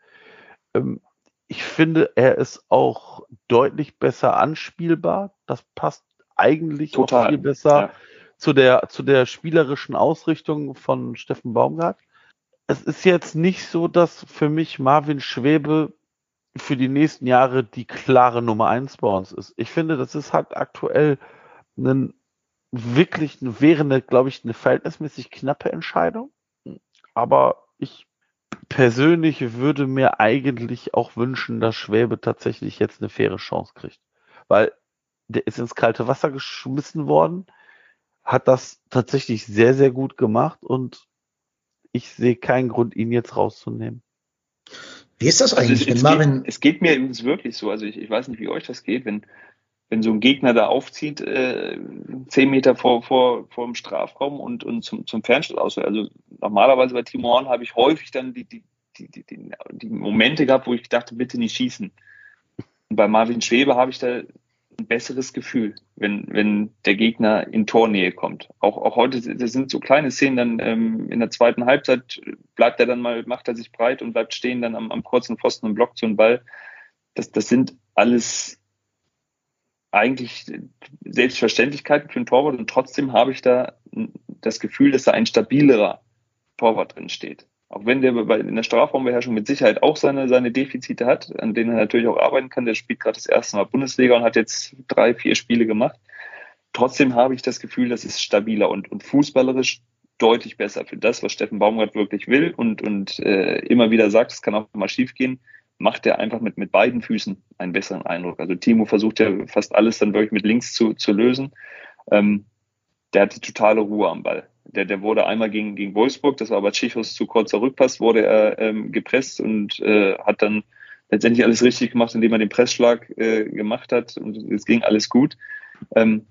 Ähm, ich finde, er ist auch deutlich besser anspielbar. Das passt eigentlich Total. viel besser ja. zu der, zu der spielerischen Ausrichtung von Steffen Baumgart. Es ist jetzt nicht so, dass für mich Marvin Schwebe für die nächsten Jahre die klare Nummer eins bei uns ist. Ich finde, das ist halt aktuell ein wirklich wäre eine, glaube ich, eine verhältnismäßig knappe Entscheidung. Aber ich persönlich würde mir eigentlich auch wünschen, dass Schwäbe tatsächlich jetzt eine faire Chance kriegt. Weil der ist ins kalte Wasser geschmissen worden, hat das tatsächlich sehr, sehr gut gemacht und ich sehe keinen Grund, ihn jetzt rauszunehmen. Wie ist das eigentlich, also es, es, geht, es geht mir wirklich so, also ich, ich weiß nicht, wie euch das geht, wenn wenn so ein Gegner da aufzieht, äh, zehn Meter vor, vor, vor dem Strafraum und, und zum, zum Fernstoß aus. Also normalerweise bei Timo Horn habe ich häufig dann die, die, die, die, die Momente gehabt, wo ich dachte, bitte nicht schießen. Und bei Marvin Schwebe habe ich da ein besseres Gefühl, wenn, wenn der Gegner in Tornähe kommt. Auch, auch heute, das sind so kleine Szenen, dann ähm, in der zweiten Halbzeit bleibt er dann mal, macht er sich breit und bleibt stehen dann am, am kurzen Pfosten und blockt so einen Ball. Das, das sind alles eigentlich Selbstverständlichkeiten für einen Torwart und trotzdem habe ich da das Gefühl, dass da ein stabilerer Torwart drin steht. Auch wenn der in der Strafraumbeherrschung mit Sicherheit auch seine, seine Defizite hat, an denen er natürlich auch arbeiten kann. Der spielt gerade das erste Mal Bundesliga und hat jetzt drei, vier Spiele gemacht. Trotzdem habe ich das Gefühl, das ist stabiler und, und fußballerisch deutlich besser für das, was Steffen Baumgart wirklich will und, und äh, immer wieder sagt, es kann auch mal schiefgehen macht er einfach mit, mit beiden Füßen einen besseren Eindruck. Also Timo versucht ja fast alles dann wirklich mit links zu, zu lösen. Ähm, der hat die totale Ruhe am Ball. Der, der wurde einmal gegen, gegen Wolfsburg, das war aber Tschichos zu kurzer Rückpass, wurde er ähm, gepresst und äh, hat dann letztendlich alles richtig gemacht, indem er den Pressschlag äh, gemacht hat und es ging alles gut. Ähm,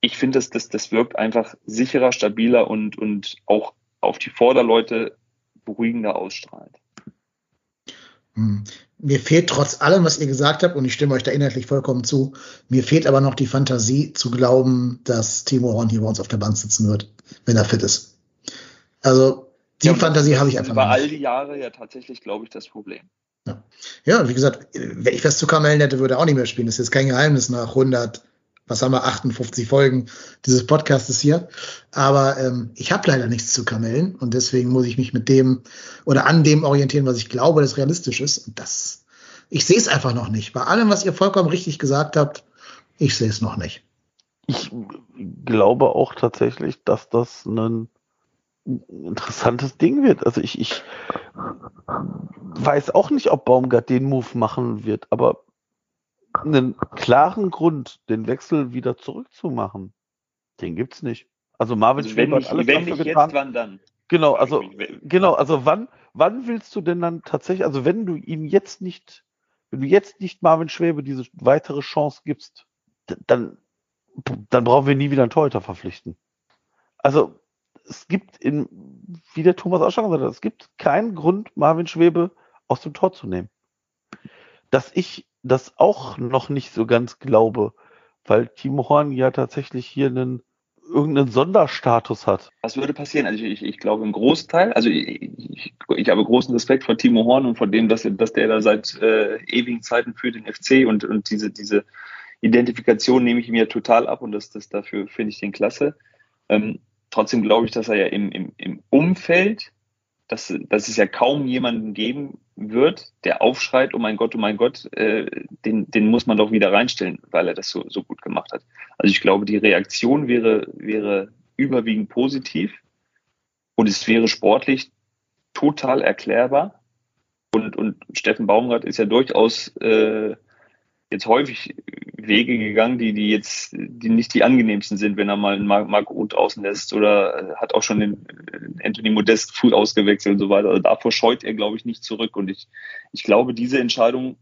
ich finde, das, das, das wirkt einfach sicherer, stabiler und, und auch auf die Vorderleute beruhigender ausstrahlt. Mir fehlt trotz allem, was ihr gesagt habt, und ich stimme euch da inhaltlich vollkommen zu, mir fehlt aber noch die Fantasie zu glauben, dass Timo Horn hier bei uns auf der Bank sitzen wird, wenn er fit ist. Also die ja, Fantasie habe ich einfach über all die Jahre ja tatsächlich, glaube ich, das Problem. Ja. ja, wie gesagt, wenn ich was zu Kamellen hätte, würde er auch nicht mehr spielen. Das ist jetzt kein Geheimnis nach 100 was haben wir, 58 Folgen dieses Podcastes hier. Aber ähm, ich habe leider nichts zu Kamellen und deswegen muss ich mich mit dem oder an dem orientieren, was ich glaube, das realistisch ist. Und das, ich sehe es einfach noch nicht. Bei allem, was ihr vollkommen richtig gesagt habt, ich sehe es noch nicht. Ich glaube auch tatsächlich, dass das ein interessantes Ding wird. Also ich, ich weiß auch nicht, ob Baumgart den Move machen wird, aber einen klaren Grund, den Wechsel wieder zurückzumachen, den gibt's nicht. Also Marvin also Schweber hat alles wenn dafür nicht getan. Jetzt, wann dann? Genau, also genau, also wann wann willst du denn dann tatsächlich, also wenn du ihm jetzt nicht, wenn du jetzt nicht Marvin Schwebe diese weitere Chance gibst, dann dann brauchen wir nie wieder einen Torhüter verpflichten. Also es gibt in, wie der Thomas auch schon gesagt hat, es gibt keinen Grund, Marvin Schwebe aus dem Tor zu nehmen. Dass ich das auch noch nicht so ganz glaube, weil Timo Horn ja tatsächlich hier einen irgendeinen Sonderstatus hat. Was würde passieren? Also ich, ich glaube im Großteil, also ich, ich, ich, habe großen Respekt vor Timo Horn und vor dem, dass, dass der da seit äh, ewigen Zeiten für den FC und, und diese, diese Identifikation nehme ich mir total ab und das, das dafür finde ich den klasse. Ähm, trotzdem glaube ich, dass er ja im, im, im Umfeld, dass, dass es ja kaum jemanden geben wird, der aufschreit, oh mein Gott, oh mein Gott, äh, den, den muss man doch wieder reinstellen, weil er das so, so gut gemacht hat. Also ich glaube, die Reaktion wäre, wäre überwiegend positiv und es wäre sportlich total erklärbar. Und, und Steffen Baumgart ist ja durchaus äh, jetzt häufig Wege gegangen, die, die jetzt, die nicht die angenehmsten sind, wenn er mal einen Marco Uth außen lässt oder hat auch schon den äh, Anthony Modest früh ausgewechselt und so weiter. Also davor scheut er, glaube ich, nicht zurück. Und ich, ich glaube, diese Entscheidung,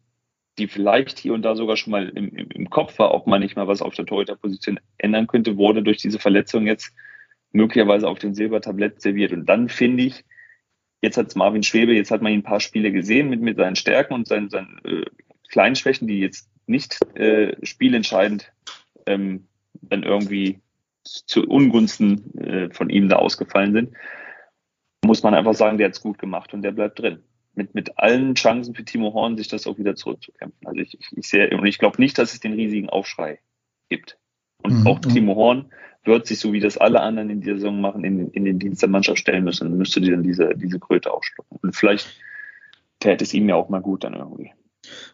die vielleicht hier und da sogar schon mal im, im, im Kopf war, ob man nicht mal was auf der Torhüterposition ändern könnte, wurde durch diese Verletzung jetzt möglicherweise auf dem Silbertablett serviert. Und dann finde ich, jetzt hat es Marvin Schwebe, jetzt hat man ihn ein paar Spiele gesehen mit, mit seinen Stärken und seinen, seinen äh, kleinen Schwächen, die jetzt nicht äh, spielentscheidend ähm, dann irgendwie zu Ungunsten äh, von ihm da ausgefallen sind, muss man einfach sagen, der hat es gut gemacht und der bleibt drin. Mit, mit allen Chancen für Timo Horn, sich das auch wieder zurückzukämpfen. Also ich, ich, ich sehe, und ich glaube nicht, dass es den riesigen Aufschrei gibt. Und mhm. auch Timo Horn wird sich, so wie das alle anderen in dieser Saison machen, in, in den Dienst der Mannschaft stellen müssen und müsste dann diese, diese Kröte aufschlucken. Und vielleicht täte es ihm ja auch mal gut dann irgendwie.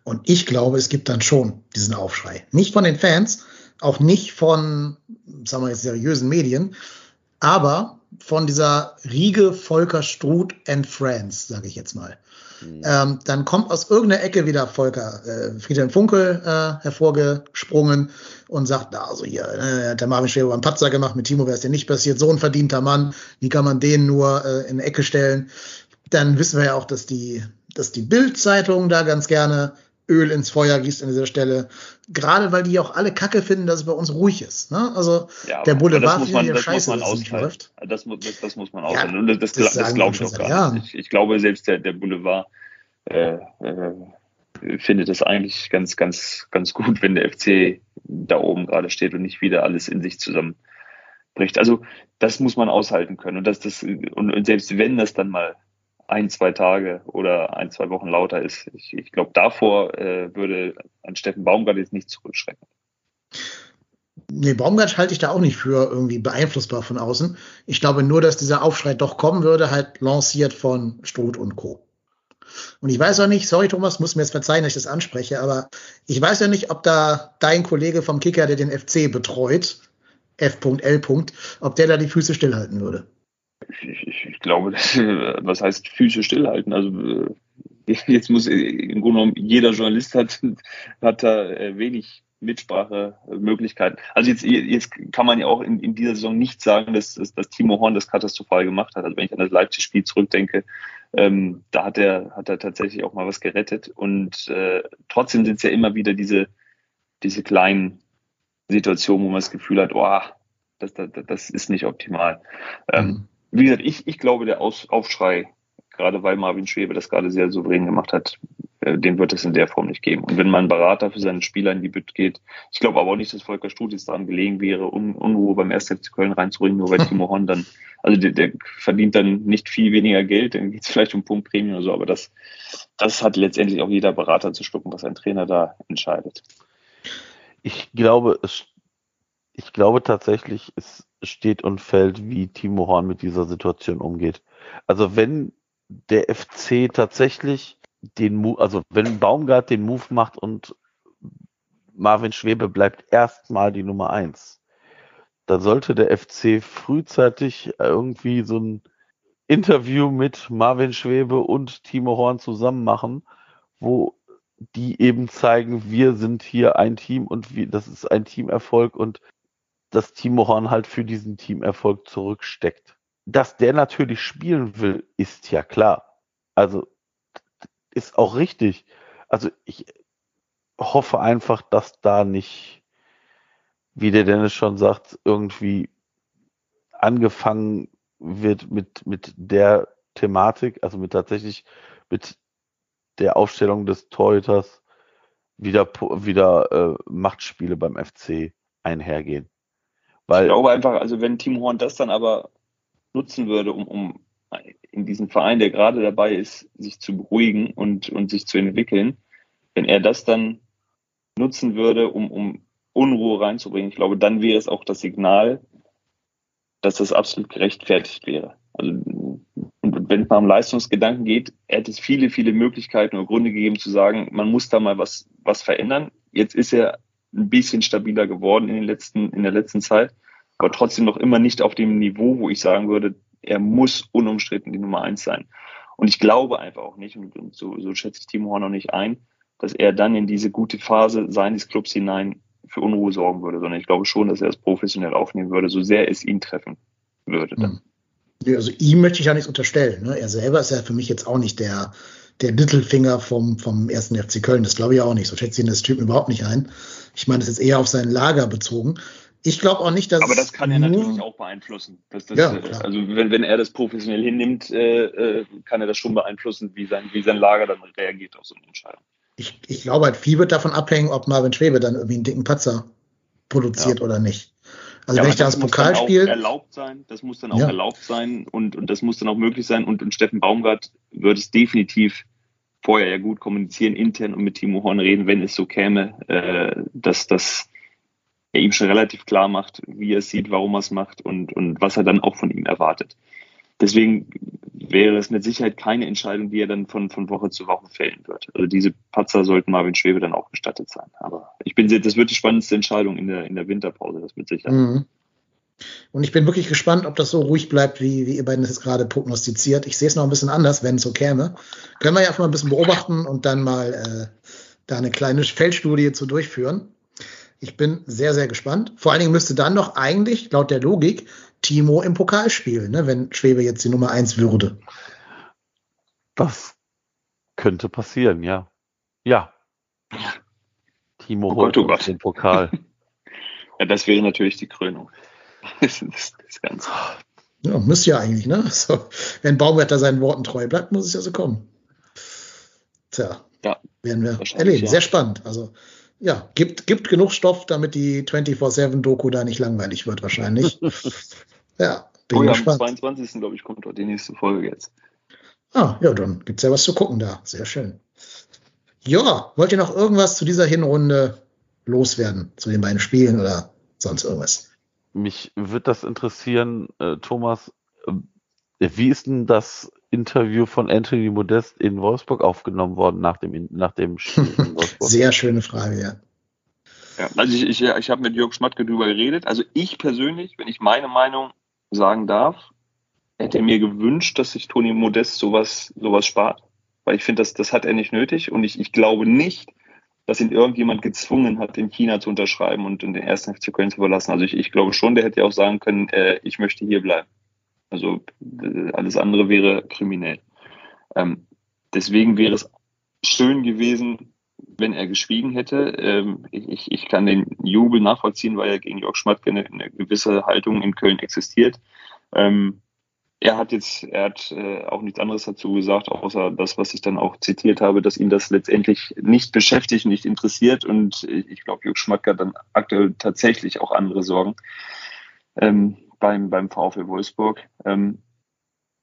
Und ich glaube, es gibt dann schon diesen Aufschrei. Nicht von den Fans, auch nicht von, sagen wir jetzt, seriösen Medien, aber von dieser Riege Volker Struth and Friends, sage ich jetzt mal. Mhm. Ähm, dann kommt aus irgendeiner Ecke wieder Volker äh, Friedhelm Funkel äh, hervorgesprungen und sagt, na, also hier, äh, der Marvin Schäfer einen Patzer gemacht, mit Timo wäre es dir nicht passiert, so ein verdienter Mann, wie kann man den nur äh, in eine Ecke stellen? Dann wissen wir ja auch, dass die dass die Bild-Zeitung da ganz gerne Öl ins Feuer gießt an dieser Stelle. Gerade weil die auch alle Kacke finden, dass es bei uns ruhig ist. Ne? Also ja, der Boulevard findet ja scheiße, dass es nicht läuft. Das, das, das, muss man aushalten. Ja, Und das, das, das glaube ich auch gar ja. nicht. Ich, ich, glaube, selbst der, der Boulevard äh, äh, findet es eigentlich ganz, ganz, ganz gut, wenn der FC da oben gerade steht und nicht wieder alles in sich zusammenbricht. Also das muss man aushalten können. Und, das, das, und selbst wenn das dann mal ein, zwei Tage oder ein, zwei Wochen lauter ist. Ich, ich glaube, davor äh, würde ein Steffen Baumgart jetzt nicht zurückschrecken. Nee, Baumgart halte ich da auch nicht für irgendwie beeinflussbar von außen. Ich glaube nur, dass dieser Aufschrei doch kommen würde, halt lanciert von Struth und Co. Und ich weiß auch nicht, sorry Thomas, muss mir jetzt verzeihen, dass ich das anspreche, aber ich weiß ja nicht, ob da dein Kollege vom Kicker, der den FC betreut, F.L. ob der da die Füße stillhalten würde ich, ich, ich glaube, das, was heißt Füße stillhalten? Also äh, jetzt muss äh, im Grunde genommen jeder Journalist hat, hat da äh, wenig Mitsprachemöglichkeiten. Also jetzt, jetzt kann man ja auch in, in dieser Saison nicht sagen, dass, dass, Timo Horn das katastrophal gemacht hat. Also wenn ich an das Leipzig-Spiel zurückdenke, ähm, da hat er, hat er tatsächlich auch mal was gerettet. Und äh, trotzdem sind es ja immer wieder diese, diese kleinen Situation, wo man das Gefühl hat, oh, das, das, das ist nicht optimal. Ähm, mhm. Wie gesagt, ich, ich glaube, der Aus, Aufschrei, gerade weil Marvin Schwebe das gerade sehr souverän gemacht hat, äh, den wird es in der Form nicht geben. Und wenn man Berater für seinen Spieler in die Bütt geht, ich glaube aber auch nicht, dass Volker Studis daran gelegen wäre, Un Unruhe beim 1. FC Köln reinzubringen, nur weil Timo Horn dann, also der, der verdient dann nicht viel weniger Geld, dann geht es vielleicht um Punktprämie oder so, aber das, das hat letztendlich auch jeder Berater zu schlucken, was ein Trainer da entscheidet. Ich glaube, es, ich glaube tatsächlich, es steht und fällt, wie Timo Horn mit dieser Situation umgeht. Also wenn der FC tatsächlich den Move, also wenn Baumgart den Move macht und Marvin Schwebe bleibt erstmal die Nummer eins, dann sollte der FC frühzeitig irgendwie so ein Interview mit Marvin Schwebe und Timo Horn zusammen machen, wo die eben zeigen, wir sind hier ein Team und wir, das ist ein Teamerfolg und dass Timo Horn halt für diesen Teamerfolg zurücksteckt. Dass der natürlich spielen will, ist ja klar. Also ist auch richtig. Also ich hoffe einfach, dass da nicht, wie der Dennis schon sagt, irgendwie angefangen wird mit, mit der Thematik, also mit tatsächlich mit der Aufstellung des Torhüters wieder, wieder äh, Machtspiele beim FC einhergehen. Weil, ich glaube einfach, also wenn Tim Horn das dann aber nutzen würde, um, um in diesem Verein, der gerade dabei ist, sich zu beruhigen und, und sich zu entwickeln, wenn er das dann nutzen würde, um, um Unruhe reinzubringen, ich glaube, dann wäre es auch das Signal, dass das absolut gerechtfertigt wäre. Also wenn es mal um Leistungsgedanken geht, hätte es viele, viele Möglichkeiten oder Gründe gegeben zu sagen, man muss da mal was, was verändern. Jetzt ist er ein bisschen stabiler geworden in den letzten, in der letzten Zeit, aber trotzdem noch immer nicht auf dem Niveau, wo ich sagen würde, er muss unumstritten die Nummer eins sein. Und ich glaube einfach auch nicht, und, so, so schätze ich Timo Horn noch nicht ein, dass er dann in diese gute Phase seines Clubs hinein für Unruhe sorgen würde, sondern ich glaube schon, dass er es professionell aufnehmen würde, so sehr es ihn treffen würde. Dann. Hm. Also ihm möchte ich ja nichts unterstellen. Ne? Er selber ist ja für mich jetzt auch nicht der, der Mittelfinger vom, vom ersten FC Köln. Das glaube ich auch nicht. So schätze ich das Typen überhaupt nicht ein. Ich meine, das ist eher auf sein Lager bezogen. Ich glaube auch nicht, dass. Aber das kann er natürlich auch beeinflussen. Das, ja, äh, also wenn, wenn er das professionell hinnimmt, äh, äh, kann er das schon beeinflussen, wie sein, wie sein Lager dann reagiert auf so eine Entscheidung. Ich, ich glaube halt, viel wird davon abhängen, ob Marvin Schwebe dann irgendwie einen dicken Patzer produziert ja. oder nicht. Also ja, wenn ich da das Pokalspiel. erlaubt sein, das muss dann auch ja. erlaubt sein und, und das muss dann auch möglich sein. Und, und Steffen Baumgart wird es definitiv vorher ja gut kommunizieren, intern und mit Timo Horn reden, wenn es so käme, äh, dass das er ihm schon relativ klar macht, wie er es sieht, warum er es macht und, und was er dann auch von ihm erwartet. Deswegen wäre es mit Sicherheit keine Entscheidung, die er dann von, von Woche zu Woche fällen wird. Also diese Patzer sollten Marvin Schwebe dann auch gestattet sein. Aber ich bin, das wird die spannendste Entscheidung in der, in der Winterpause, das mit Sicherheit. Mhm. Und ich bin wirklich gespannt, ob das so ruhig bleibt, wie, wie ihr beiden das gerade prognostiziert. Ich sehe es noch ein bisschen anders, wenn es so käme. Können wir ja einfach mal ein bisschen beobachten und dann mal äh, da eine kleine Feldstudie zu durchführen. Ich bin sehr, sehr gespannt. Vor allen Dingen müsste dann noch eigentlich, laut der Logik, Timo im Pokal spielen, ne, wenn Schwebe jetzt die Nummer eins würde. Das könnte passieren, ja. Ja. Timo oh holt Gott, oh Gott. den Pokal. ja, das wäre natürlich die Krönung. das, das, das Ganze. Ja, müsste ja eigentlich, ne? So, wenn Baumwetter seinen Worten treu bleibt, muss es ja so kommen. Tja, ja, werden wir erleben. Ja. Sehr spannend. Also ja, gibt, gibt genug Stoff, damit die 24-7-Doku da nicht langweilig wird, wahrscheinlich. ja, bin oh ja, gespannt. Am 22. glaube ich, kommt dort die nächste Folge jetzt. Ah, ja, dann gibt's ja was zu gucken da. Sehr schön. Ja, wollt ihr noch irgendwas zu dieser Hinrunde loswerden? Zu den beiden Spielen oder sonst irgendwas? Mich würde das interessieren, äh, Thomas. Äh, wie ist denn das Interview von Anthony Modest in Wolfsburg aufgenommen worden nach dem, nach dem Spiel in Wolfsburg? Sehr schöne Frage, ja. ja also ich, ich, ich habe mit Jörg Schmatke drüber geredet. Also ich persönlich, wenn ich meine Meinung sagen darf, hätte mir gewünscht, dass sich Toni Modest sowas, sowas spart. Weil ich finde, das, das hat er nicht nötig. Und ich, ich glaube nicht, dass ihn irgendjemand gezwungen hat, in China zu unterschreiben und den ersten FC Köln zu verlassen. Also ich, ich glaube schon, der hätte ja auch sagen können, äh, ich möchte hier bleiben. Also alles andere wäre kriminell. Ähm, deswegen wäre es schön gewesen, wenn er geschwiegen hätte. Ähm, ich, ich kann den Jubel nachvollziehen, weil er gegen Jörg Schmatke eine, eine gewisse Haltung in Köln existiert. Ähm, er hat jetzt, er hat äh, auch nichts anderes dazu gesagt, außer das, was ich dann auch zitiert habe, dass ihn das letztendlich nicht beschäftigt, nicht interessiert. Und ich glaube, Jörg Schmatke hat dann aktuell tatsächlich auch andere Sorgen ähm, beim, beim VfL Wolfsburg. Ähm,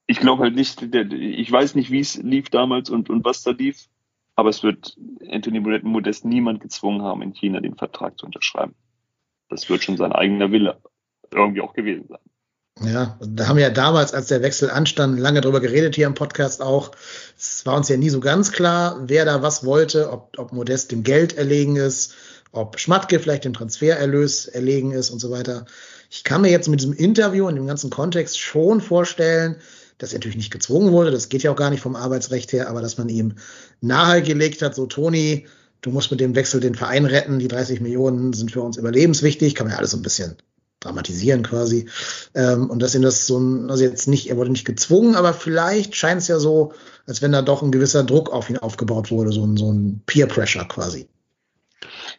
ich glaube halt nicht, ich weiß nicht, wie es lief damals und, und was da lief. Aber es wird Anthony Modest niemand gezwungen haben, in China den Vertrag zu unterschreiben. Das wird schon sein eigener Wille irgendwie auch gewesen sein. Ja, da haben wir ja damals, als der Wechsel anstand, lange drüber geredet hier im Podcast auch. Es war uns ja nie so ganz klar, wer da was wollte, ob, ob Modest dem Geld erlegen ist, ob Schmatke vielleicht dem Transfererlös erlegen ist und so weiter. Ich kann mir jetzt mit diesem Interview und dem ganzen Kontext schon vorstellen, dass er natürlich nicht gezwungen wurde, das geht ja auch gar nicht vom Arbeitsrecht her, aber dass man ihm nahegelegt hat, so Toni, du musst mit dem Wechsel den Verein retten, die 30 Millionen sind für uns überlebenswichtig, kann man ja alles so ein bisschen dramatisieren quasi. Ähm, und dass ihm das so ein, also jetzt nicht, er wurde nicht gezwungen, aber vielleicht scheint es ja so, als wenn da doch ein gewisser Druck auf ihn aufgebaut wurde, so ein, so ein Peer Pressure quasi.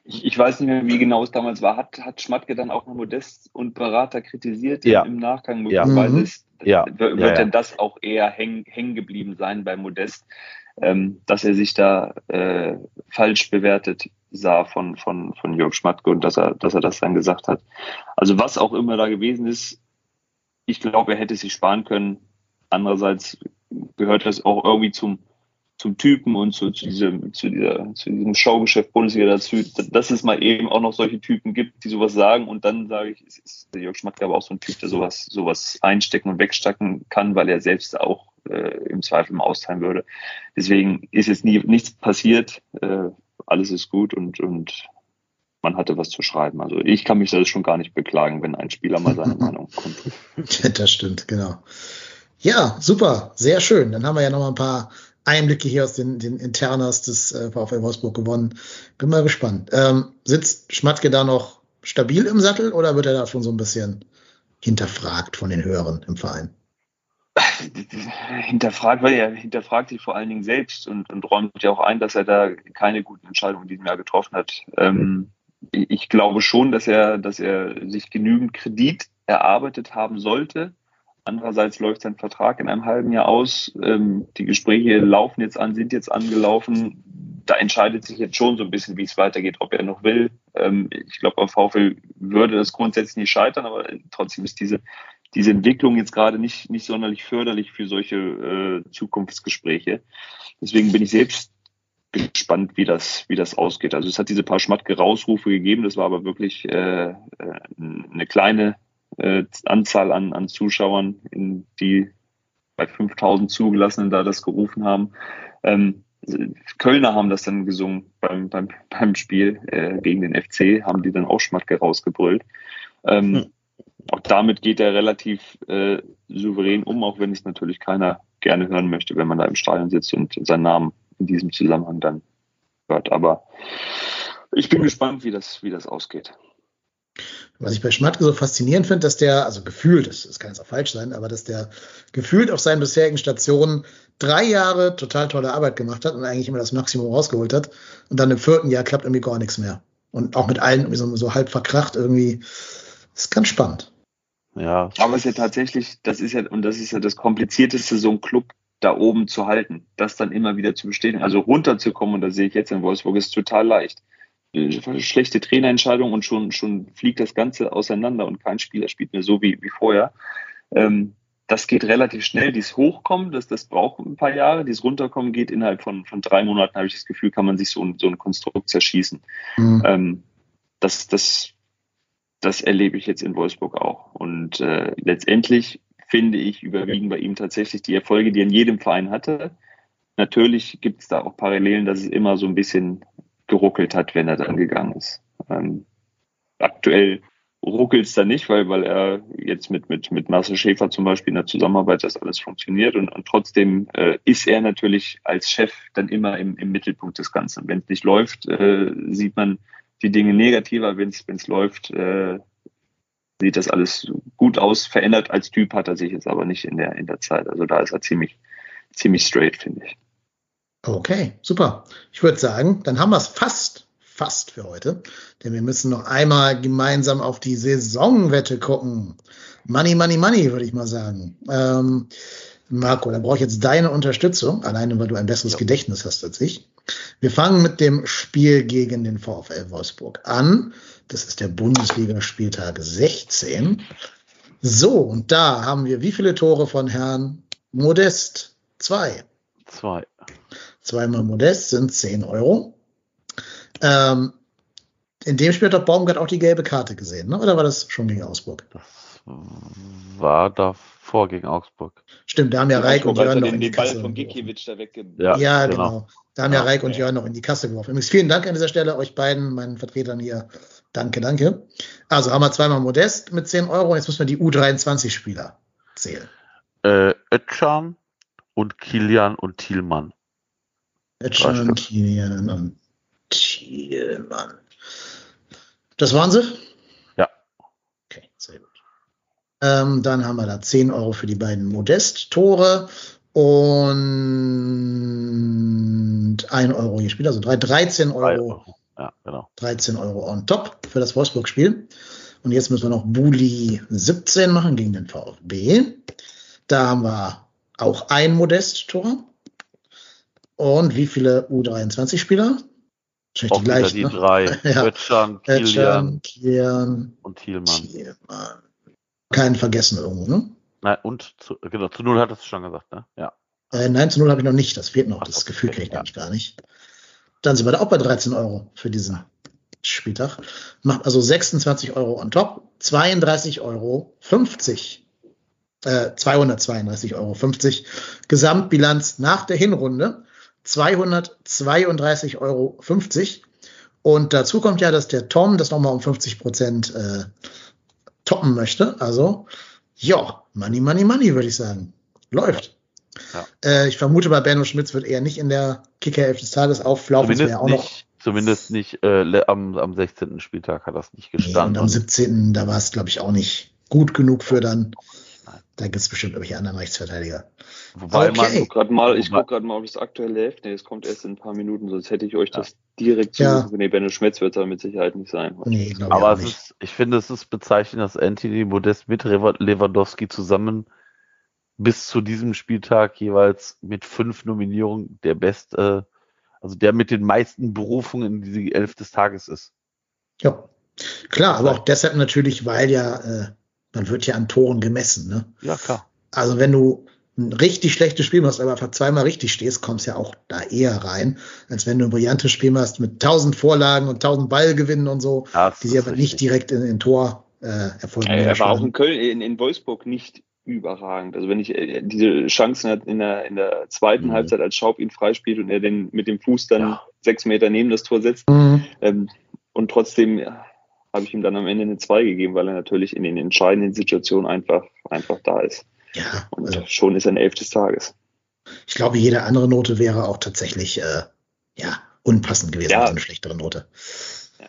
Ich, ich weiß nicht mehr, wie genau es damals war. Hat, hat Schmatke dann auch noch Modest und Berater kritisiert ja. im Nachgang? Ja. Mhm. Ist, ja. Wird ja, ja. denn das auch eher hängen häng geblieben sein bei Modest, ähm, dass er sich da äh, falsch bewertet sah von, von, von Jörg Schmatke und dass er, dass er das dann gesagt hat. Also was auch immer da gewesen ist, ich glaube, er hätte sich sparen können. Andererseits gehört das auch irgendwie zum, zum Typen und zu, zu, diesem, zu, dieser, zu diesem Showgeschäft Bundesliga dazu, dass es mal eben auch noch solche Typen gibt, die sowas sagen. Und dann sage ich, ist der Jörg Schmatke aber auch so ein Typ, der sowas, sowas einstecken und wegstecken kann, weil er selbst auch äh, im Zweifel mal austeilen würde. Deswegen ist jetzt nie, nichts passiert. Äh, alles ist gut und, und man hatte was zu schreiben. Also ich kann mich da schon gar nicht beklagen, wenn ein Spieler mal seine Meinung kommt. das stimmt, genau. Ja, super, sehr schön. Dann haben wir ja noch mal ein paar Einblicke hier aus den, den Internas des äh, VfL Wolfsburg gewonnen. Bin mal gespannt. Ähm, sitzt Schmatke da noch stabil im Sattel oder wird er da schon so ein bisschen hinterfragt von den Hörern im Verein? hinterfragt, weil er hinterfragt sich vor allen Dingen selbst und, und räumt ja auch ein, dass er da keine guten Entscheidungen in diesem Jahr getroffen hat. Ähm, ich glaube schon, dass er, dass er sich genügend Kredit erarbeitet haben sollte. Andererseits läuft sein Vertrag in einem halben Jahr aus. Ähm, die Gespräche laufen jetzt an, sind jetzt angelaufen. Da entscheidet sich jetzt schon so ein bisschen, wie es weitergeht, ob er noch will. Ähm, ich glaube, auf VfL würde das grundsätzlich nicht scheitern, aber trotzdem ist diese diese Entwicklung jetzt gerade nicht, nicht sonderlich förderlich für solche äh, Zukunftsgespräche. Deswegen bin ich selbst gespannt, wie das, wie das ausgeht. Also es hat diese paar Schmatke-Rausrufe gegeben, das war aber wirklich äh, äh eine kleine äh, Anzahl an, an Zuschauern, in die bei 5000 Zugelassenen da das gerufen haben. Ähm, Kölner haben das dann gesungen beim, beim, beim Spiel äh, gegen den FC, haben die dann auch Schmatke rausgebrüllt. Ähm, hm auch damit geht er relativ äh, souverän um, auch wenn es natürlich keiner gerne hören möchte, wenn man da im Stadion sitzt und seinen Namen in diesem Zusammenhang dann hört. Aber ich bin gespannt, wie das, wie das ausgeht. Was ich bei Schmatke so faszinierend finde, dass der, also gefühlt, das, das kann jetzt auch falsch sein, aber dass der gefühlt auf seinen bisherigen Stationen drei Jahre total tolle Arbeit gemacht hat und eigentlich immer das Maximum rausgeholt hat. Und dann im vierten Jahr klappt irgendwie gar nichts mehr. Und auch mit allen irgendwie so, so halb verkracht irgendwie. Das ist ganz spannend. Ja. Aber es ist ja tatsächlich, das ist ja, und das ist ja das Komplizierteste, so ein Club da oben zu halten, das dann immer wieder zu bestätigen. Also runterzukommen, und das sehe ich jetzt in Wolfsburg, ist total leicht. Schlechte Trainerentscheidung und schon, schon fliegt das Ganze auseinander und kein Spieler spielt mehr so wie, wie vorher. Ähm, das geht relativ schnell. Dies Hochkommen, das, das braucht ein paar Jahre. Dies Runterkommen geht innerhalb von, von drei Monaten, habe ich das Gefühl, kann man sich so ein, so ein Konstrukt zerschießen. Mhm. Ähm, das, das das erlebe ich jetzt in Wolfsburg auch. Und äh, letztendlich finde ich, überwiegen bei ihm tatsächlich die Erfolge, die er in jedem Verein hatte. Natürlich gibt es da auch Parallelen, dass es immer so ein bisschen geruckelt hat, wenn er dann gegangen ist. Ähm, aktuell ruckelt es da nicht, weil, weil er jetzt mit, mit, mit Marcel Schäfer zum Beispiel in der Zusammenarbeit das alles funktioniert und, und trotzdem äh, ist er natürlich als Chef dann immer im, im Mittelpunkt des Ganzen. Wenn es nicht läuft, äh, sieht man, die Dinge negativer, wenn es läuft, äh, sieht das alles gut aus. Verändert als Typ hat er sich jetzt aber nicht in der, in der Zeit. Also da ist er ziemlich, ziemlich straight, finde ich. Okay, super. Ich würde sagen, dann haben wir es fast, fast für heute. Denn wir müssen noch einmal gemeinsam auf die Saisonwette gucken. Money, money, money, würde ich mal sagen. Ähm, Marco, dann brauche ich jetzt deine Unterstützung, alleine weil du ein besseres Ja. Gedächtnis hast als ich. Wir fangen mit dem Spiel gegen den VfL Wolfsburg an. Das ist der Bundesligaspieltag 16. So, und da haben wir wie viele Tore von Herrn Modest? Zwei. Zwei. Zweimal Modest sind 10 Euro. Ähm, in dem Spiel hat doch Baumgart auch die gelbe Karte gesehen, ne? oder war das schon gegen Augsburg? Das war davor gegen Augsburg. Stimmt, da haben ja Reik und Jörn noch in die Kasse von geworfen. Gikiewicz da wegge... Ja, Ja, genau. genau. Da haben ja Ja, Reik und. Jörn noch in die Kasse geworfen. Übrigens vielen Dank an dieser Stelle euch beiden, meinen Vertretern hier. Danke, danke. Also haben wir zweimal Modest mit 10 Euro. Jetzt müssen wir die U23-Spieler zählen. Äh, Ötchan und Kilian und Thielmann. Stück. Kilian und Thielmann. Das waren sie? Ja. Okay, sehr gut. Ähm, dann haben wir da 10 Euro für die beiden Modest-Tore und 1 Euro je Spiel, also drei- 13 Drei Euro. Ja, genau. 13 Euro on top für das Wolfsburg-Spiel. Und jetzt müssen wir noch Bulli 17 machen gegen den VfB. Da haben wir auch ein Modest-Tor. Und wie viele U23-Spieler? Wahrscheinlich Auch die gleichen. die ne? drei. Ja. Ötchan, Kilian Kilian, und Thielmann. Thielmann. Keinen vergessen irgendwo, ne? Nein, und zu, genau, zu null hattest du schon gesagt, ne? Ja. Äh, 9 zu 0 habe ich noch nicht, das fehlt noch. Ach, Das Gefühl kenne ich ja. nämlich gar nicht. Dann sind wir da auch bei 13 Euro für diesen Spieltag. Macht also 26 Euro on top, 32 Euro 50. Äh, 232 Euro 50. Gesamtbilanz nach der Hinrunde 232 Euro 50. Und dazu kommt ja, dass der Tom das nochmal um 50 Prozent äh, toppen möchte. Also, ja, Money, Money, Money, würde ich sagen. Läuft. Ja. Äh, ich vermute, bei Benno Schmitz wird er nicht in der Kicker-Elf des Tages auflaufen. Zumindest nicht, zumindest nicht äh, am, am 16. Spieltag hat das nicht Nee, und gestanden. am 17. da war es, glaube ich, auch nicht gut genug für dann. Da gibt es bestimmt irgendwelche anderen Rechtsverteidiger. Wobei Okay. man, Ich guck grad mal, ich guck gerade mal auf das aktuelle Heft. Nee, es kommt erst in ein paar Minuten, sonst hätte ich euch das direkt Ja. zu. Nee, Benno Schmetz wird da mit Sicherheit nicht sein. Nee, glaube ich aber auch es nicht. ist, ich finde, es ist bezeichnend, dass Anthony Modest mit Lewa- Lewandowski zusammen bis zu diesem Spieltag jeweils mit fünf Nominierungen der beste, also der mit den meisten Berufungen in diese Elf des Tages ist. Ja, klar, aber auch deshalb natürlich, weil ja, äh, man wird ja an Toren gemessen. Ne? Ja, klar. Also wenn du ein richtig schlechtes Spiel machst, aber einfach zweimal richtig stehst, kommst ja auch da eher rein, als wenn du ein brillantes Spiel machst mit tausend Vorlagen und tausend Ballgewinnen und so, Ja, das die sie ist aber nicht richtig. direkt in, in Tor äh, erfolgen. Er, er war auch in Köln, in, in Wolfsburg nicht überragend. Also wenn ich äh, diese Chancen hat in der, in der zweiten Mhm. Halbzeit als Schaub ihn freispielt und er den mit dem Fuß dann Ja. sechs Meter neben das Tor setzt, Mhm. ähm, und trotzdem ja, habe ich ihm dann am Ende eine 2 gegeben, weil er natürlich in den entscheidenden Situationen einfach, einfach da ist. Ja, Und also schon ist er ein Elf des Tages. ich glaube, jede andere Note wäre auch tatsächlich äh, ja unpassend gewesen, Ja. also eine schlechtere Note. Ja.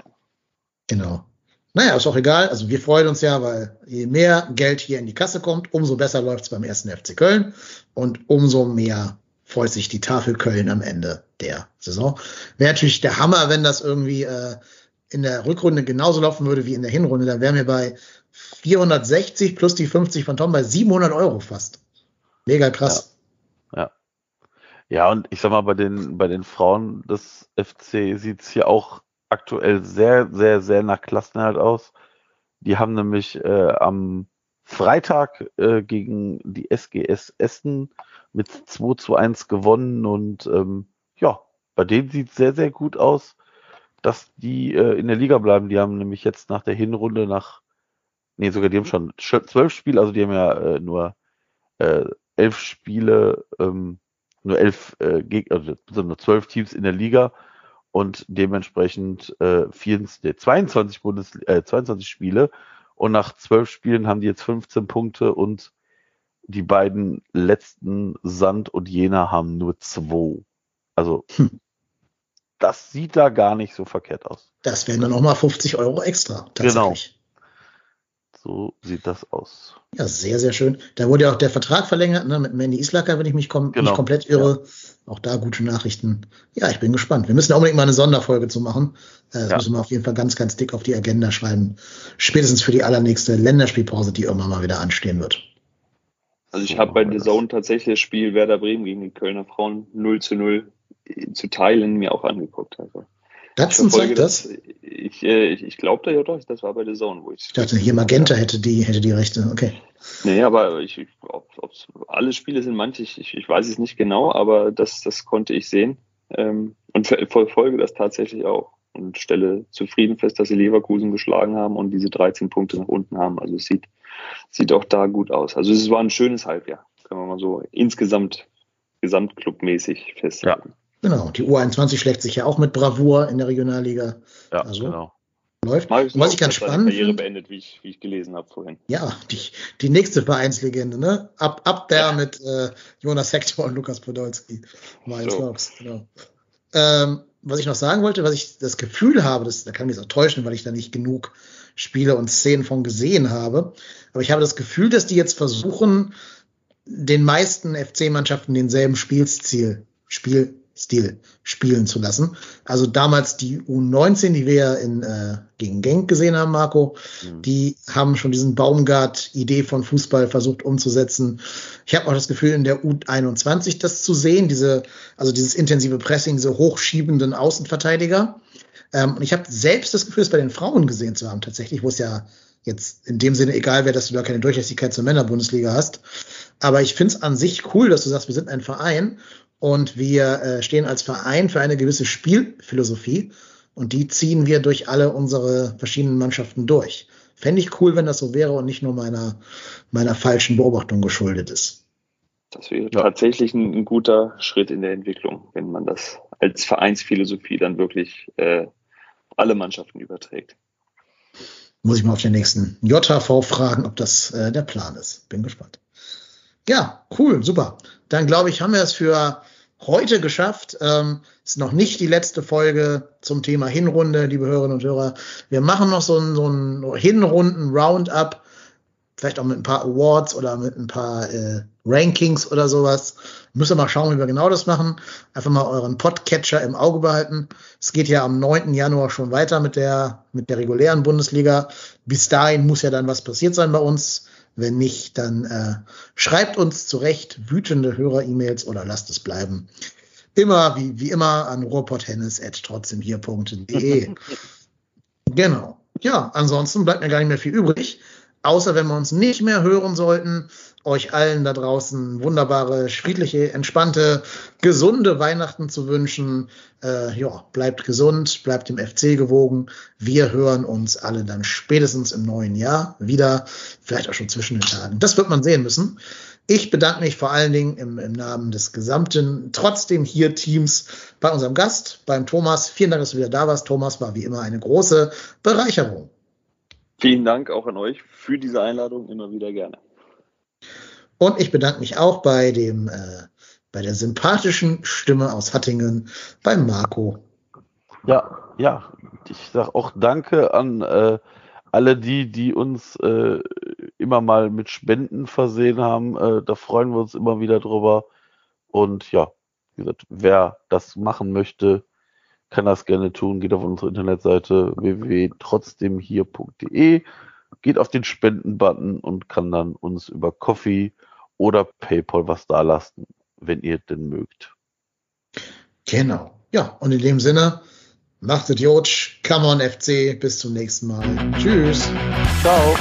Genau. Naja, ist auch egal. Also wir freuen uns ja, weil je mehr Geld hier in die Kasse kommt, umso besser läuft es beim ersten FC Köln und umso mehr freut sich die Tafel Köln am Ende der Saison. Wäre natürlich der Hammer, wenn das irgendwie äh, in der Rückrunde genauso laufen würde wie in der Hinrunde. Dann wären wir bei 460 plus die 50 von Tom bei 700 Euro fast. Mega krass. Ja, und ich sag mal, bei den, bei den Frauen des FC sieht's hier auch aktuell sehr, sehr, sehr nach Klassenerhalt aus. Die haben nämlich äh, am Freitag äh, gegen die SGS Essen mit 2 zu 1 gewonnen und ähm, ja, bei denen sieht's sehr, sehr gut aus, dass die äh, in der Liga bleiben. Die haben nämlich jetzt nach der Hinrunde nach, nee, sogar die haben schon sch- zwölf Spiele, also die haben ja äh, nur äh, elf Spiele, ähm, nur elf äh, Gegner, also nur zwölf Teams in der Liga und dementsprechend äh, 24, nee, 22, Bundes, äh, 22 Spiele und nach zwölf Spielen haben die jetzt 15 Punkte und die beiden letzten Sand und Jena haben nur zwei. Also Hm. Das sieht da gar nicht so verkehrt aus. Das wären dann nochmal 50 Euro extra. Tatsächlich. So sieht das aus. Ja, sehr, sehr schön. Da wurde ja auch der Vertrag verlängert, ne, mit Mandy Islacker, wenn ich mich kom Genau. nicht komplett irre. Auch da gute Nachrichten. Ja, ich bin gespannt. Wir müssen da unbedingt mal eine Sonderfolge zu machen. Äh, das Ja. müssen wir auf jeden Fall ganz, ganz dick auf die Agenda schreiben. Spätestens für die allernächste Länderspielpause, die irgendwann mal wieder anstehen wird. Also ich habe bei The. Zone tatsächlich das Spiel Werder Bremen gegen die Kölner Frauen 0 zu 0 zu teilen mir auch angeguckt. Also Datsun zeigt das. Ich, äh, ich, ich glaube da ja doch, das war bei The Zone, wo ich. Ich dachte, hier Magenta hätte die, hätte die Rechte. Okay. Nee, aber ich, ich ob, ob's alle Spiele sind manche, ich, ich, ich weiß es nicht genau, aber das, das konnte ich sehen. Ähm, und ver- verfolge das tatsächlich auch und stelle zufrieden fest, dass sie Leverkusen geschlagen haben und diese 13 Punkte nach unten haben. Also es sieht, sieht auch da gut aus. Also es war ein schönes Halbjahr, können wir mal so insgesamt, gesamtclubmäßig festhalten. Genau. Die U21 schlägt sich ja auch mit Bravour in der Regionalliga. Ja, Also, genau. Läuft. Marius was ich ganz spannend Karriere beendet, wie ich, wie ich gelesen habe vorhin. Ja, die, die nächste Vereinslegende, ne? Ab, ab der Ja. mit äh, Jonas Hector und Lukas Podolski. So. Genau. Ähm, was ich noch sagen wollte, was ich das Gefühl habe, das, da kann mich auch täuschen, weil ich da nicht genug Spiele und Szenen von gesehen habe. Aber ich habe das Gefühl, dass die jetzt versuchen, den meisten FC-Mannschaften denselben Spielstil, Spielstil spielen zu lassen. Also damals die U19, die wir ja in, äh, gegen Genk gesehen haben, Marco, Mhm. die haben schon diesen Baumgart-Idee von Fußball versucht umzusetzen. Ich habe auch das Gefühl, in der U21 das zu sehen, diese, also dieses intensive Pressing, diese hochschiebenden Außenverteidiger. Ähm, und ich habe selbst das Gefühl, es bei den Frauen gesehen zu haben, tatsächlich, wo es ja jetzt in dem Sinne egal wäre, dass du da keine Durchlässigkeit zur Männerbundesliga hast. Aber ich finde es an sich cool, dass du sagst, wir sind ein Verein und wir äh, stehen als Verein für eine gewisse Spielphilosophie und die ziehen wir durch alle unsere verschiedenen Mannschaften durch. Fände ich cool, wenn das so wäre und nicht nur meiner, meiner falschen Beobachtung geschuldet ist. Das wäre Ja. tatsächlich ein, ein guter Schritt in der Entwicklung, wenn man das als Vereinsphilosophie dann wirklich äh, alle Mannschaften überträgt. Muss ich mal auf den nächsten JHV fragen, ob das äh, der Plan ist. Bin gespannt. Ja, cool, super. Dann glaube ich, haben wir es für heute geschafft. Ähm, ist noch nicht die letzte Folge zum Thema Hinrunde, liebe Hörerinnen und Hörer. Wir machen noch so ein, so ein Hinrunden-Roundup, vielleicht auch mit ein paar Awards oder mit ein paar äh, Rankings oder sowas. Müssen wir mal schauen, wie wir genau das machen. Einfach mal euren Podcatcher im Auge behalten. Es geht ja am 9. Januar schon weiter mit der, mit der regulären Bundesliga. Bis dahin muss ja dann was passiert sein bei uns. Wenn nicht, dann äh, schreibt uns zurecht wütende Hörer-E-Mails oder lasst es bleiben. Immer, wie, wie immer, an ruhrpotthennis.trotzdemhier.de. genau. Ja, ansonsten bleibt mir gar nicht mehr viel übrig. Außer wenn wir uns nicht mehr hören sollten, euch allen da draußen wunderbare, friedliche, entspannte, gesunde Weihnachten zu wünschen. Äh, ja, bleibt gesund, bleibt dem FC gewogen. Wir hören uns alle dann spätestens im neuen Jahr wieder, vielleicht auch schon zwischen den Tagen. Das wird man sehen müssen. Ich bedanke mich vor allen Dingen im, im Namen des gesamten trotzdem hier Teams bei unserem Gast, beim Thomas. Vielen Dank, dass du wieder da warst. Thomas war wie immer eine große Bereicherung. Vielen Dank auch an euch für diese Einladung, immer wieder gerne. Und ich bedanke mich auch bei dem, äh, bei der sympathischen Stimme aus Hattingen, beim Marco. Ja, ja. Ich sag auch Danke an äh, alle die, die uns äh, immer mal mit Spenden versehen haben. Äh, da freuen wir uns immer wieder drüber. Und ja, wie gesagt, wer das machen möchte, kann das gerne tun. Geht auf unsere Internetseite www.trotzdemhier.de, geht auf den Spenden-Button und kann dann uns über Coffee oder PayPal was da lassen, wenn ihr denn mögt. Genau. Ja, und in dem Sinne, macht es Jotsch, come on FC, bis zum nächsten Mal. Tschüss. Ciao.